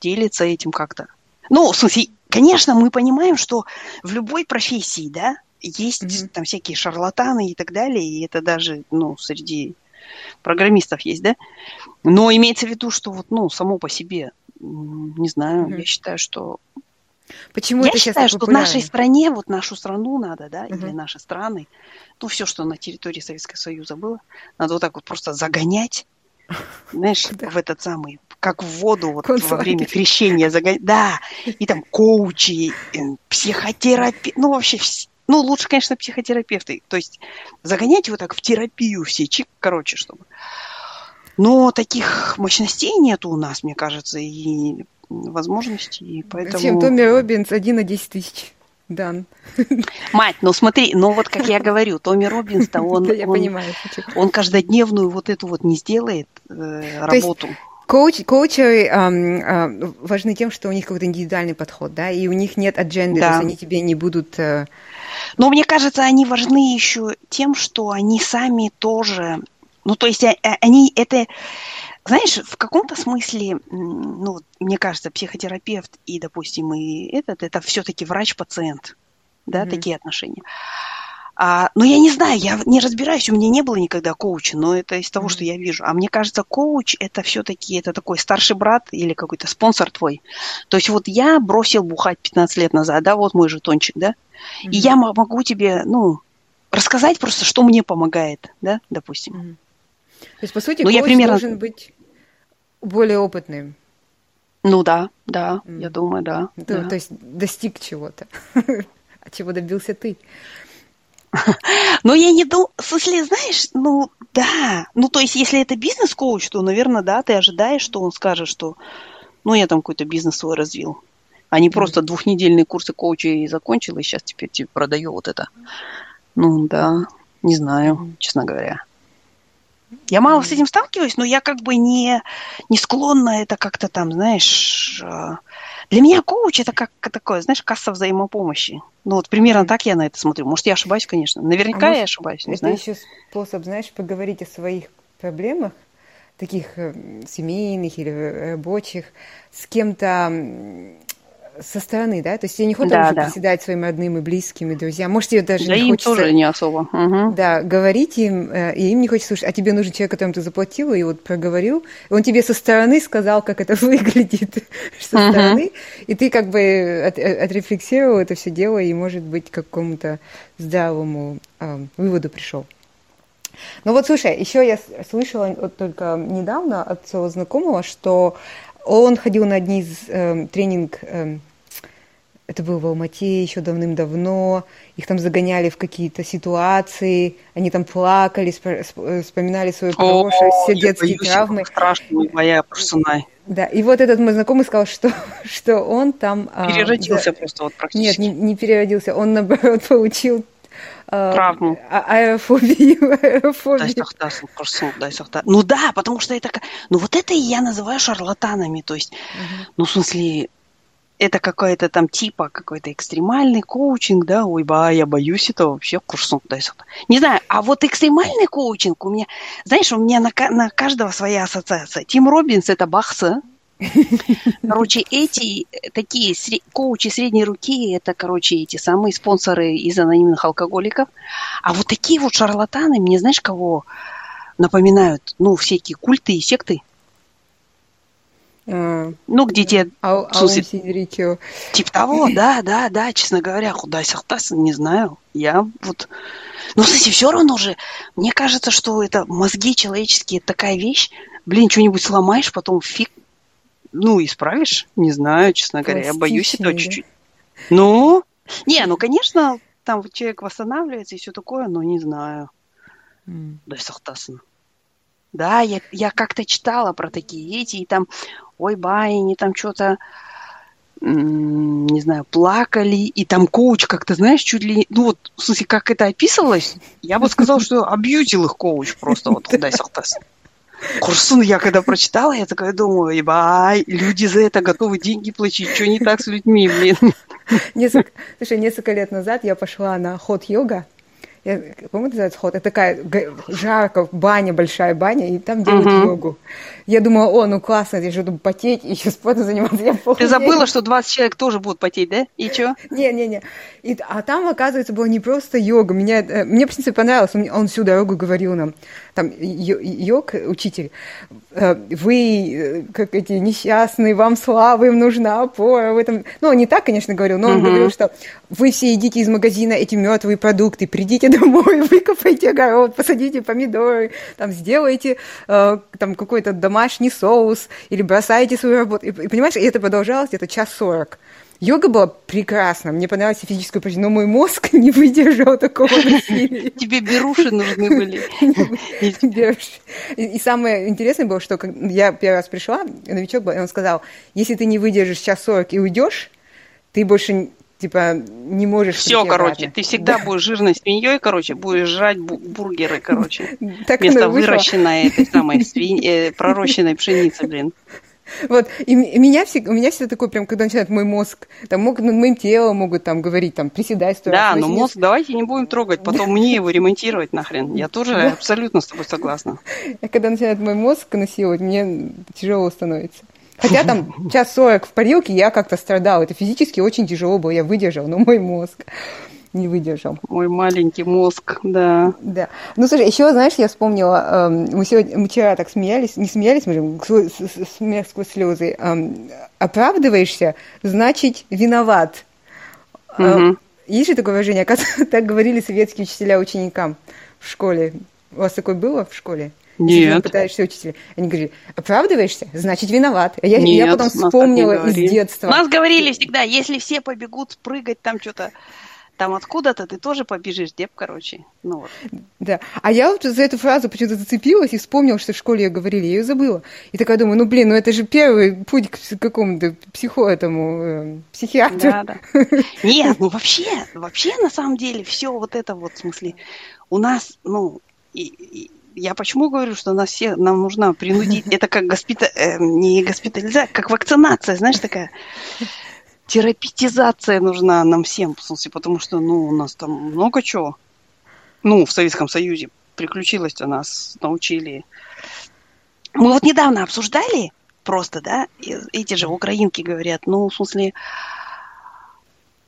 делится этим как-то. Ну, в смысле, конечно, мы понимаем, что в любой профессии, да, есть Мгм. там всякие шарлатаны и так далее, и это даже, ну, среди программистов есть, да, но имеется в виду, что вот, ну, само по себе, не знаю, Мгм. я считаю, что Почему я это считаю, что в нашей стране, вот нашу страну надо, да, или Мгм. наши страны, ну, все, что на территории Советского Союза было, надо вот так вот просто загонять, знаешь, [laughs] в этот самый, как в воду вот во время крещения загонять. Да, и там коучи, психотерапевты, ну, вообще, ну, лучше, конечно, психотерапевты. То есть загонять вот так в терапию все, чик, короче, чтобы. Но таких мощностей нету у нас, мне кажется, и возможностей, и поэтому... Чем Томми Робинс один на 10 тысяч дан. Мать, ну смотри, ну вот как я говорю, Томми Робинс-то, [laughs] он, Да, я он, понимаю, шучу. он каждодневную вот эту вот не сделает э, есть работу. Коуч, коучеры ам, а, важны тем, что у них какой-то индивидуальный подход, да, и у них нет адженды, Да. то есть они тебе не будут... э, Но мне кажется, они важны еще тем, что они сами тоже, ну то есть а- а- они это, знаешь, в каком-то смысле, ну мне кажется, психотерапевт и, допустим, и этот, это все-таки врач-пациент, да, Мгм. такие отношения. А, ну, я не знаю, я не разбираюсь, у меня не было никогда коуча, но это из того, Мгм. что я вижу. А мне кажется, коуч это все-таки это такой старший брат или какой-то спонсор твой. То есть вот я бросил бухать 15 лет назад, да, вот мой жетончик, да, и мгм, я мо- могу тебе, ну, рассказать просто, что мне помогает, да, допустим. мгм. То есть, по сути, Ну, я коуч примерно- должен быть более опытным, Ну да, да, Мгм. я думаю, да. то, да. то есть достиг чего-то. [laughs] А чего добился ты? Но я не думаю, в смысле, знаешь, ну да, ну то есть если это бизнес-коуч, то, наверное, да, ты ожидаешь, что он скажет, что, ну я там какой-то бизнес свой развил, а не просто двухнедельные курсы коуча и закончил, и сейчас теперь тебе продаю вот это. Ну да, не знаю, честно говоря. Я мало с этим сталкиваюсь, но я как бы не, не склонна это как-то там, знаешь... Для меня коуч это как такое, знаешь, касса взаимопомощи. Ну вот примерно так я на это смотрю. Может, я ошибаюсь, конечно. Наверняка А может, я ошибаюсь, не Это знаю. еще способ, знаешь, поговорить о своих проблемах, таких э, семейных или э, рабочих, с кем-то, со стороны, да? То есть тебе не хочется Да, уже да. приседать своим родным и близким, и друзьям. Может, тебе даже Да не им хочется... тоже не особо. Мгм. Да, говорить им, э, и им не хочется слушать, а тебе нужен человек, которому ты заплатила, и вот проговорил, и он тебе со стороны сказал, как это [laughs] выглядит со Мгм. стороны, и ты как бы от- э, отрефлексировал это все дело, и, может быть, к какому-то здравому а, выводу пришел. Ну вот, слушай, еще я слышала вот только недавно от своего знакомого, что он ходил на одни из эм, тренинг, эм, это было в Алмате еще давным-давно, их там загоняли в какие-то ситуации, они там плакали, э, вспоминали свое О, прошлое, все детские боюсь, травмы. страшно, моя персонай. Да, и вот этот мой знакомый сказал, что, [laughs] что он там... а, Переродился за- просто вот Нет, практически. не, не переродился, он, наоборот, [laughs] получил а, Травму. а- аэрофобию, [laughs] Дай аэрофобию. сахтас, курсун, дай сахта. Ну да, потому что это... Ну вот это я называю шарлатанами. То есть, ну в смысле, это какой-то там типа какой-то экстремальный коучинг, да, ой, ба, я боюсь этого вообще, курсун, дай сахта. Не знаю, а вот экстремальный коучинг у меня, знаешь, у меня на, на каждого своя ассоциация. Тим Робинс это бахса, Короче, эти э, такие коучи средней руки, это, короче, эти самые спонсоры из анонимных алкоголиков. А вот такие вот шарлатаны, мне знаешь, кого напоминают? Ну, всякие культы и секты. А, Ну, где те, Аум Синрикио. типа того, да, да, да, честно говоря, куда сахтас, не знаю. Я вот... Ну, кстати, все равно же, мне кажется, что это мозги человеческие, такая вещь, блин, что-нибудь сломаешь, потом фиг, ну, исправишь, не знаю, честно говоря, я боюсь этого чуть-чуть. Ну, не, ну, конечно, там человек восстанавливается и все такое, но не знаю. Да, сахтасын. Да, я, я как-то читала про такие эти, и там, ой, бай, они там что-то, не знаю, плакали, и там коуч как-то, знаешь, чуть ли, ну вот, в смысле, как это описывалось, я бы сказала, что абьюзил их коуч просто, вот, [laughs] дай сахтасын. Курсун я когда прочитала, я такая думаю, ебай, люди за это готовы деньги платить, что не так с людьми, блин. Несколько, слушай, несколько лет назад я пошла на ход-йога. Я, по-моему, это называется ход. Это такая жарко, баня, большая баня, и там делают Мгм. йогу. Я думала, о, ну классно, я же буду потеть и еще спортом заниматься. Я Ты забыла, что 20 человек тоже будут потеть, да? И что? Не-не-не. А там, оказывается, была не просто йога. Меня, э, мне, в принципе, понравилось. Он, он всю дорогу говорил нам, там, йо- йог, учитель, вы, э, как эти несчастные, вам слава, им нужна опора в этом. Ну, он не так, конечно, говорил, но он Мгм. говорил, что вы все идите из магазина эти мертвые продукты, придите домой, [laughs] выкопайте огород, посадите помидоры, там, сделайте э, там какой-то домашний соус или бросайте свою работу. И понимаешь, и это продолжалось где-то час сорок. Йога была прекрасна, мне понравилась физическая упражнение, но мой мозг [laughs] не выдержал такого насилия. [laughs] Тебе беруши нужны были. [laughs] И, самое интересное было, что я первый раз пришла, новичок был, и он сказал, если ты не выдержишь час 40 и уйдешь, ты больше типа не можешь Все, короче, обратно». ты всегда Да. будешь жирной свиньей, короче, будешь жрать бу- бургеры, короче. Так Вместо выращенной этой самой свинь- э, пророщенной пшеницы, блин. Вот, и, меня всегда, у меня всегда такой, прям, когда начинает мой мозг, там, могут, над моим телом могут там говорить, там, приседай, сто Да, но мозг давайте не будем трогать, [laughs] потом мне его ремонтировать нахрен. Я тоже абсолютно с тобой согласна. Когда начинает мой мозг насиловать, мне тяжело становится. Хотя там час сорок в парилке я как-то страдала. Это физически очень тяжело было, я выдержал, но мой мозг не выдержал. Мой маленький мозг, да. Да. Ну, слушай, еще, знаешь, я вспомнила, эм, мы сегодня, мы вчера так смеялись, не смеялись, мы же смех сквозь слезы. эм, оправдываешься, значит, виноват. Э, Мгм. Есть же такое выражение, [laughs] оказывается, так говорили советские учителя ученикам в школе. У вас такое было в школе? Если ты Нет. пытаешься учителя. Они говорили, оправдываешься, значит, виноват. А Я, я Нет, потом так не вспомнила из детства. Нас говорили всегда, если все побегут прыгать там что-то, там откуда-то, ты тоже побежишь, деп, короче. Ну вот. Да. А я вот за эту фразу почему-то зацепилась и вспомнила, что в школе ее говорили, я ее забыла. И такая думаю, ну блин, ну это же первый путь к какому-то психо, этому, э, психиатру. Да, да. Нет, ну вообще, вообще на самом деле все вот это вот, в смысле, у нас, ну, и, и я почему говорю, что нас все, нам нужна принудить, это как госпита, э, не госпитализация, как вакцинация, знаешь, такая терапетизация нужна нам всем, в смысле, потому что, ну, у нас там много чего, ну, в Советском Союзе приключилось-то нас, научили. Мы вот недавно обсуждали просто, да, эти же украинки говорят, ну, в смысле,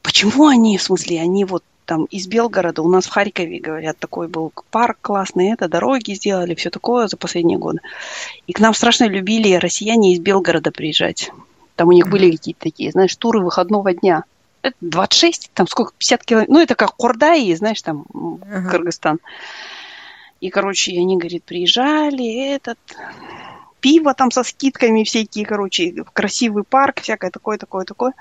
почему они, в смысле, они вот там из Белгорода, у нас в Харькове, говорят, такой был парк классный, это, дороги сделали, все такое за последние годы. И к нам страшно любили россияне из Белгорода приезжать. Там у них были какие-то такие, знаешь, туры выходного дня. Это 26, там сколько, 50 километров. Ну, это как Кордай, знаешь, там, uh-huh. Кыргызстан. И, короче, они, говорит, приезжали, этот, пиво там со скидками всякие, короче, красивый парк, всякое такое, такое, такое.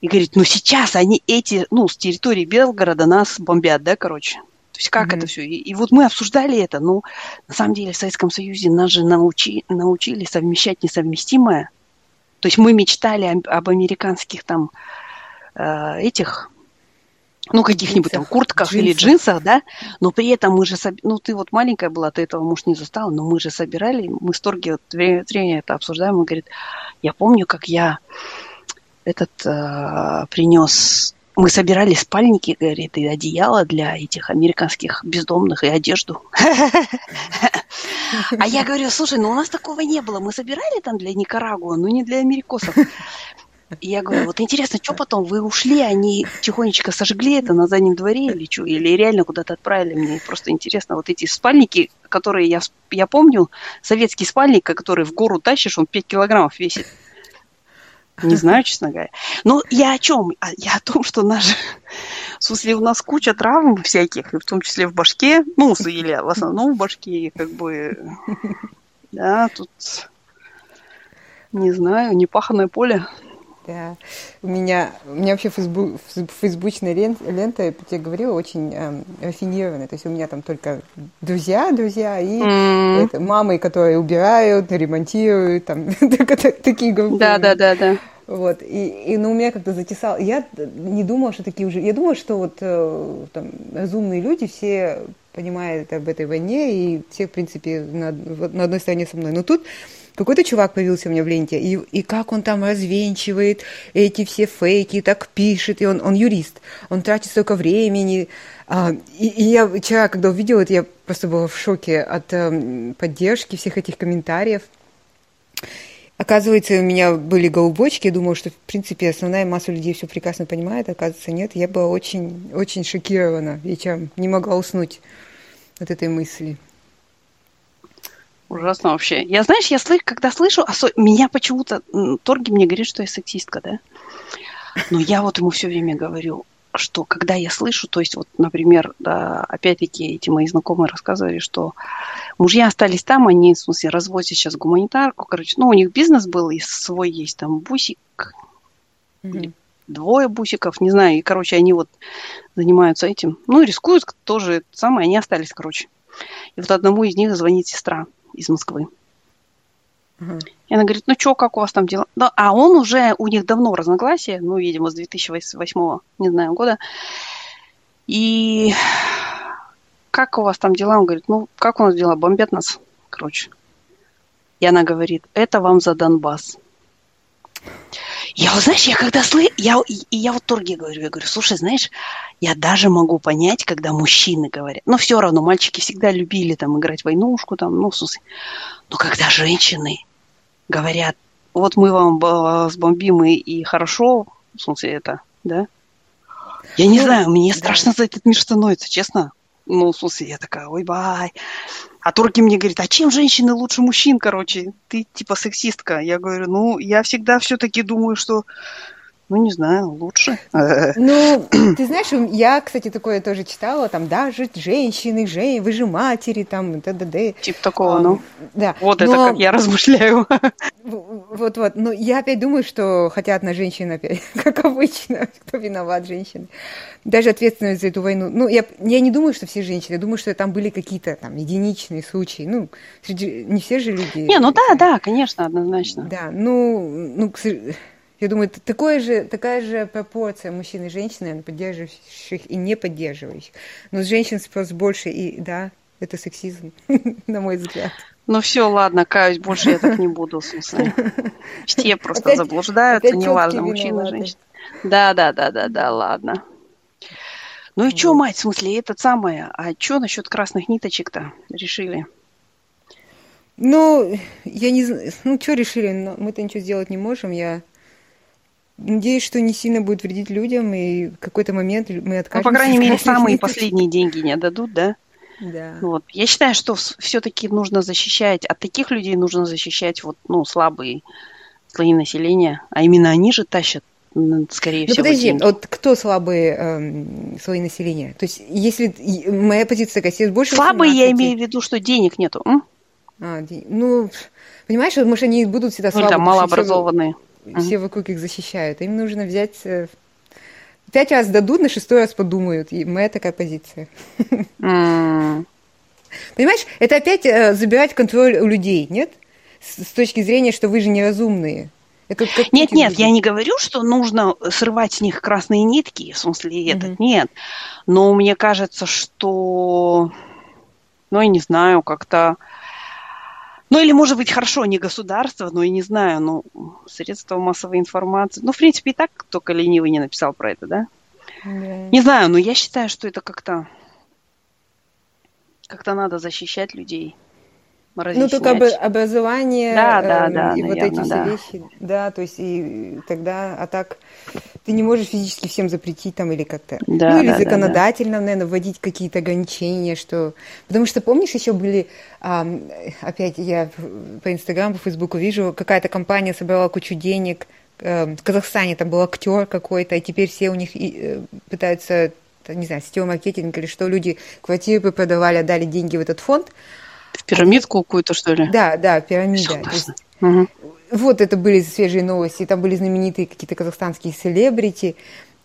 И говорит, ну сейчас они эти, ну, с территории Белгорода нас бомбят, да, короче. То есть как mm-hmm. это все? И, и вот мы обсуждали это, ну, на самом деле в Советском Союзе нас же научи, научили совмещать несовместимое. То есть мы мечтали об, американских там э, этих, ну, каких-нибудь там куртках джинсах. или джинсах, да, но при этом мы же, ну, ты вот маленькая была, ты этого, может, не застала, но мы же собирали, мы с Торги вот время времени это обсуждаем, он говорит, я помню, как я этот э, принес мы собирали спальники, говорит, и одеяло для этих американских бездомных, и одежду. [laughs] А я говорю, слушай, ну у нас такого не было. Мы собирали там для Никарагуа, но не для америкосов. И я говорю, вот интересно, что потом? Вы ушли, они тихонечко сожгли это на заднем дворе или что? Или реально куда-то отправили? Мне просто интересно, вот эти спальники, которые я, я помню, советский спальник, который в гору тащишь, он 5 килограммов весит. Не знаю, честно говоря. Но я о чем? А я о том, что наш... В смысле, у нас куча травм всяких, в том числе в башке. Ну, или в основном в башке, как бы... Да, тут... Не знаю, непаханное поле. Да. У меня, у меня вообще фейсбук, фейсбучная лента, лента, я тебе говорила, очень э, рафинированная. То есть у меня там только друзья, друзья и mm. это, мамы, которые убирают, ремонтируют, там [laughs] такие группы. Да, да, да, да. Вот, и, и ну, у меня как-то затесал. Я не думала, что такие уже... Я думала, что вот э, там разумные люди все понимают об этой войне, и все, в принципе, на, на одной стороне со мной. Но тут какой-то чувак появился у меня в ленте, и, и как он там развенчивает эти все фейки, так пишет, и он, он юрист, он тратит столько времени. А, и, и я вчера, когда увидела это, я просто была в шоке от а, поддержки всех этих комментариев. Оказывается, у меня были голубочки, я думала, что, в принципе, основная масса людей все прекрасно понимает, оказывается, нет. Я была очень, очень шокирована вечером, не могла уснуть от этой мысли. Ужасно вообще. Я, знаешь, я слышу, когда слышу, осо... меня почему-то, Торги мне говорит, что я сексистка, да? Но я вот ему все время говорю, что когда я слышу, то есть вот, например, да, опять-таки эти мои знакомые рассказывали, что мужья остались там, они, в смысле, разводят сейчас гуманитарку, короче, ну, у них бизнес был, и свой есть там бусик, mm-hmm. двое бусиков, не знаю, и, короче, они вот занимаются этим, ну, рискуют тоже, самое, они остались, короче. И вот одному из них звонит сестра из Москвы. Угу. И она говорит, ну что, как у вас там дела? Да, а он уже, у них давно разногласия, ну, видимо, с 2008, не знаю, года. И как у вас там дела? Он говорит, ну, как у нас дела? Бомбят нас, короче. И она говорит, это вам за Донбасс. Я, знаешь, я когда слышу, я, и, я вот Торге говорю, я говорю, слушай, знаешь, я даже могу понять, когда мужчины говорят, но все равно мальчики всегда любили там играть войнушку, там, ну, в смысле, но когда женщины говорят, вот мы вам сбомбим и, и хорошо, в смысле это, да, я не ну, знаю, мне да. страшно за этот мир становится, честно. Ну, в смысле, я такая, ой, бай. А Турки мне говорит, а чем женщины лучше мужчин, короче? Ты типа сексистка. Я говорю, ну, я всегда все-таки думаю, что ну, не знаю, лучше. [laughs] Ну, ты знаешь, я, кстати, такое тоже читала, там, да, жить женщины, жен, вы же матери, там, т.д. Типа такого, а, ну. Да. Вот но... это как я размышляю. [laughs] Вот-вот, но я опять думаю, что хотят на женщин опять, [laughs] как обычно, кто виноват, женщины. Даже ответственность за эту войну. Ну, я, я не думаю, что все женщины, я думаю, что там были какие-то там единичные случаи. Ну, среди, не все же люди. Не, ну да, да, конечно, однозначно. Да, ну, ну, я думаю, такое же, такая же пропорция мужчин и женщин, поддерживающих и не поддерживающих. Но с женщин спрос больше, и да, это сексизм, [laughs] на мой взгляд. Ну все, ладно, каюсь, больше я так не буду, смысле. Все просто опять, заблуждаются, неважно, мужчина, женщина. Да, да, да, да, да, ладно. Ну и что, мать, в смысле, это самое, а что насчет красных ниточек-то решили? Ну, я не знаю, ну, что решили, мы-то ничего сделать не можем, я надеюсь, что не сильно будет вредить людям, и в какой-то момент мы откажемся. Ну, по крайней мере, самые последние деньги не отдадут, да? Да. Вот. Я считаю, что все-таки нужно защищать, от таких людей нужно защищать вот, ну, слабые слои населения, а именно они же тащат скорее ну, всего. подожди, деньги. вот кто слабые эм, слои населения? То есть, если моя позиция такая, больше Слабые, 18... я имею в виду, что денег нету. М? А, день... Ну, понимаешь, может, они будут всегда ну, слабые. там малообразованные. Все, все вокруг их защищают. Им нужно взять... э, Пять раз дадут, на шестой раз подумают. И моя такая позиция. Понимаешь, это опять э, забирать контроль у людей, нет? С, точки зрения, что вы же неразумные. Это как нет, нет, я не говорю, что нужно срывать с них красные нитки, в смысле этот, Мгм. нет. Но мне кажется, что, ну, я не знаю, как-то, ну, или, может быть, хорошо, не государство, но я не знаю, ну, средства массовой информации. Ну, в принципе, и так только ленивый не написал про это, да? Да. Не знаю, но я считаю, что это как-то, как-то надо защищать людей. Ну, только разъяснять. образование Да, да, эм, да, и вот наверно, эти все да. вещи, да, то есть и тогда, а так ты не можешь физически всем запретить там или как-то, Да, ну или да, да, да. законодательно, наверное, вводить какие-то ограничения, что, потому что помнишь еще были, ам, опять я по Инстаграму, по Фейсбуку вижу, какая-то компания собрала кучу денег, эм, в Казахстане там был актер какой-то, и теперь все у них э, пытаются, не знаю, сетевой маркетинг или что, люди квартиры продавали, отдали деньги в этот фонд, В пирамидку какую-то, что ли? да, да, пирамида. То есть, Согласна. Вот это были свежие новости, там были знаменитые какие-то казахстанские селебрити.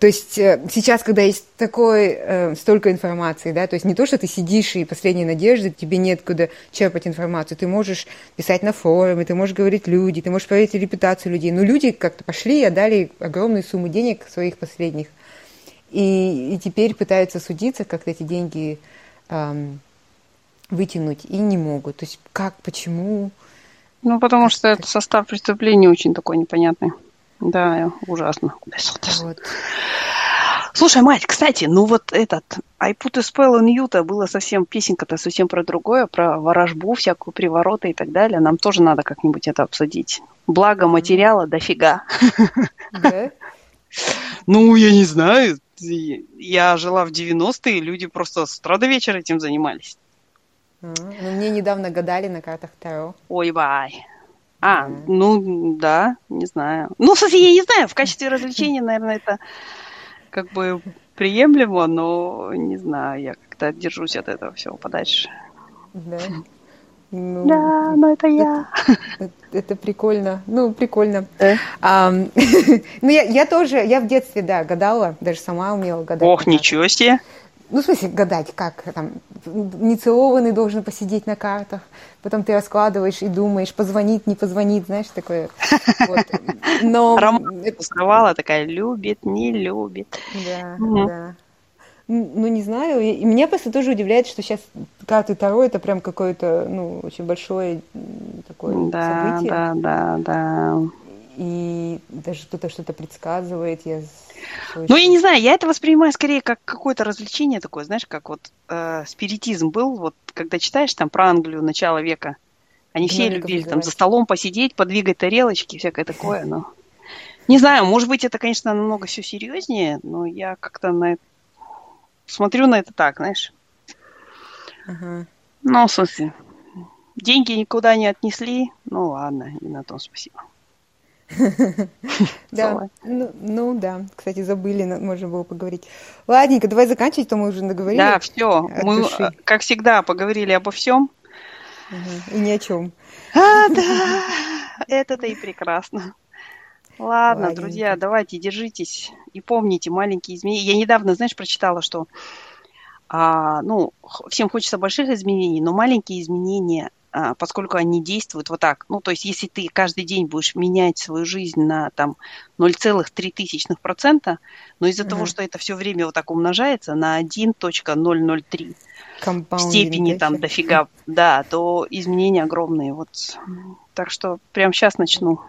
То есть э, сейчас, когда есть такой, э, столько информации, да, то есть не то, что ты сидишь и последние надежды, тебе нет куда черпать информацию, ты можешь писать на форуме, ты можешь говорить люди, ты можешь проверить репутацию людей. Но люди как-то пошли и отдали огромную сумму денег своих последних. И, и теперь пытаются судиться, как-то эти деньги ам, вытянуть, и не могут. То есть как, почему? Ну, потому что это состав преступления очень такой непонятный. Да, ужасно. Вот. Слушай, мать, кстати, ну вот этот I put a spell on you-то было совсем, песенка-то совсем про другое, про ворожбу, всякую привороты и так далее. Нам тоже надо как-нибудь это обсудить. Благо материала дофига. Да? [laughs] Ну, я не знаю. Я жила в 90-е, люди просто с утра до вечера этим занимались. А, ну, мне недавно гадали на картах Таро. Ой, бай. А, Мгм. ну, да, не знаю. Ну, в смысле, я не знаю, в качестве развлечения, наверное, это как бы приемлемо, но не знаю, я как-то держусь от этого всего подальше. Да. Ну, Да, но это я. это, это прикольно. Ну, прикольно. Ам, [laughs] ну, я, я тоже, я в детстве, да, гадала, даже сама умела гадать. Ох, ничего себе. Ну, в смысле, гадать, как там, нецелованный должен посидеть на картах, потом ты раскладываешь и думаешь, позвонит, не позвонит, знаешь, такое. [laughs] Вот. Но... Роман узнавала, такая, любит, не любит. Да, Мгм. да. Ну, не знаю. И меня просто тоже удивляет, что сейчас карты Таро это прям какое-то, ну, очень большое такое Да, событие. да, да, да. И даже кто-то что-то предсказывает. Я. Ну, я не знаю, я это воспринимаю скорее как какое-то развлечение такое, знаешь, как вот э, спиритизм был, вот когда читаешь там про Англию начала века, они все Гномиков любили там за столом посидеть, подвигать тарелочки, всякое такое, но... Не знаю, может быть, это, конечно, намного все серьезнее, но я как-то на это... смотрю на это так, знаешь. Ага. Ну, в смысле, деньги никуда не отнесли, ну ладно, и на том спасибо. [laughs] Да, ну, ну да, кстати, забыли, можно было поговорить. Ладненько, давай заканчивать, то мы уже наговорили. Да, все, мы, как всегда, поговорили обо всем. И ни о чем. А, [laughs] да, это-то и прекрасно. Ладно, Ладненько. друзья, давайте, держитесь и помните маленькие изменения. Я недавно, знаешь, прочитала, что а, ну, всем хочется больших изменений, но маленькие изменения, поскольку они действуют вот так, ну, то есть если ты каждый день будешь менять свою жизнь на там 0,3%, но из-за того, Мгм. что это все время вот так умножается на 1.003 в степени там дофига, да, то изменения огромные. Вот. Так что прямо сейчас начну.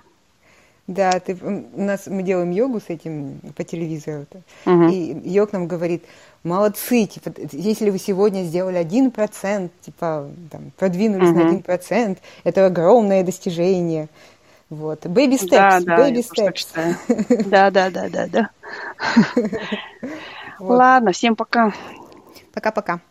Да, ты, у нас мы делаем йогу с этим по телевизору, Мгм. и йог нам говорит, молодцы, типа, если вы сегодня сделали один процент, типа, там, продвинулись на Мгм. один процент, это огромное достижение. Вот. Baby steps, Да, baby steps. [laughs] Да, да, да, да, да. Ладно, всем пока. Пока-пока.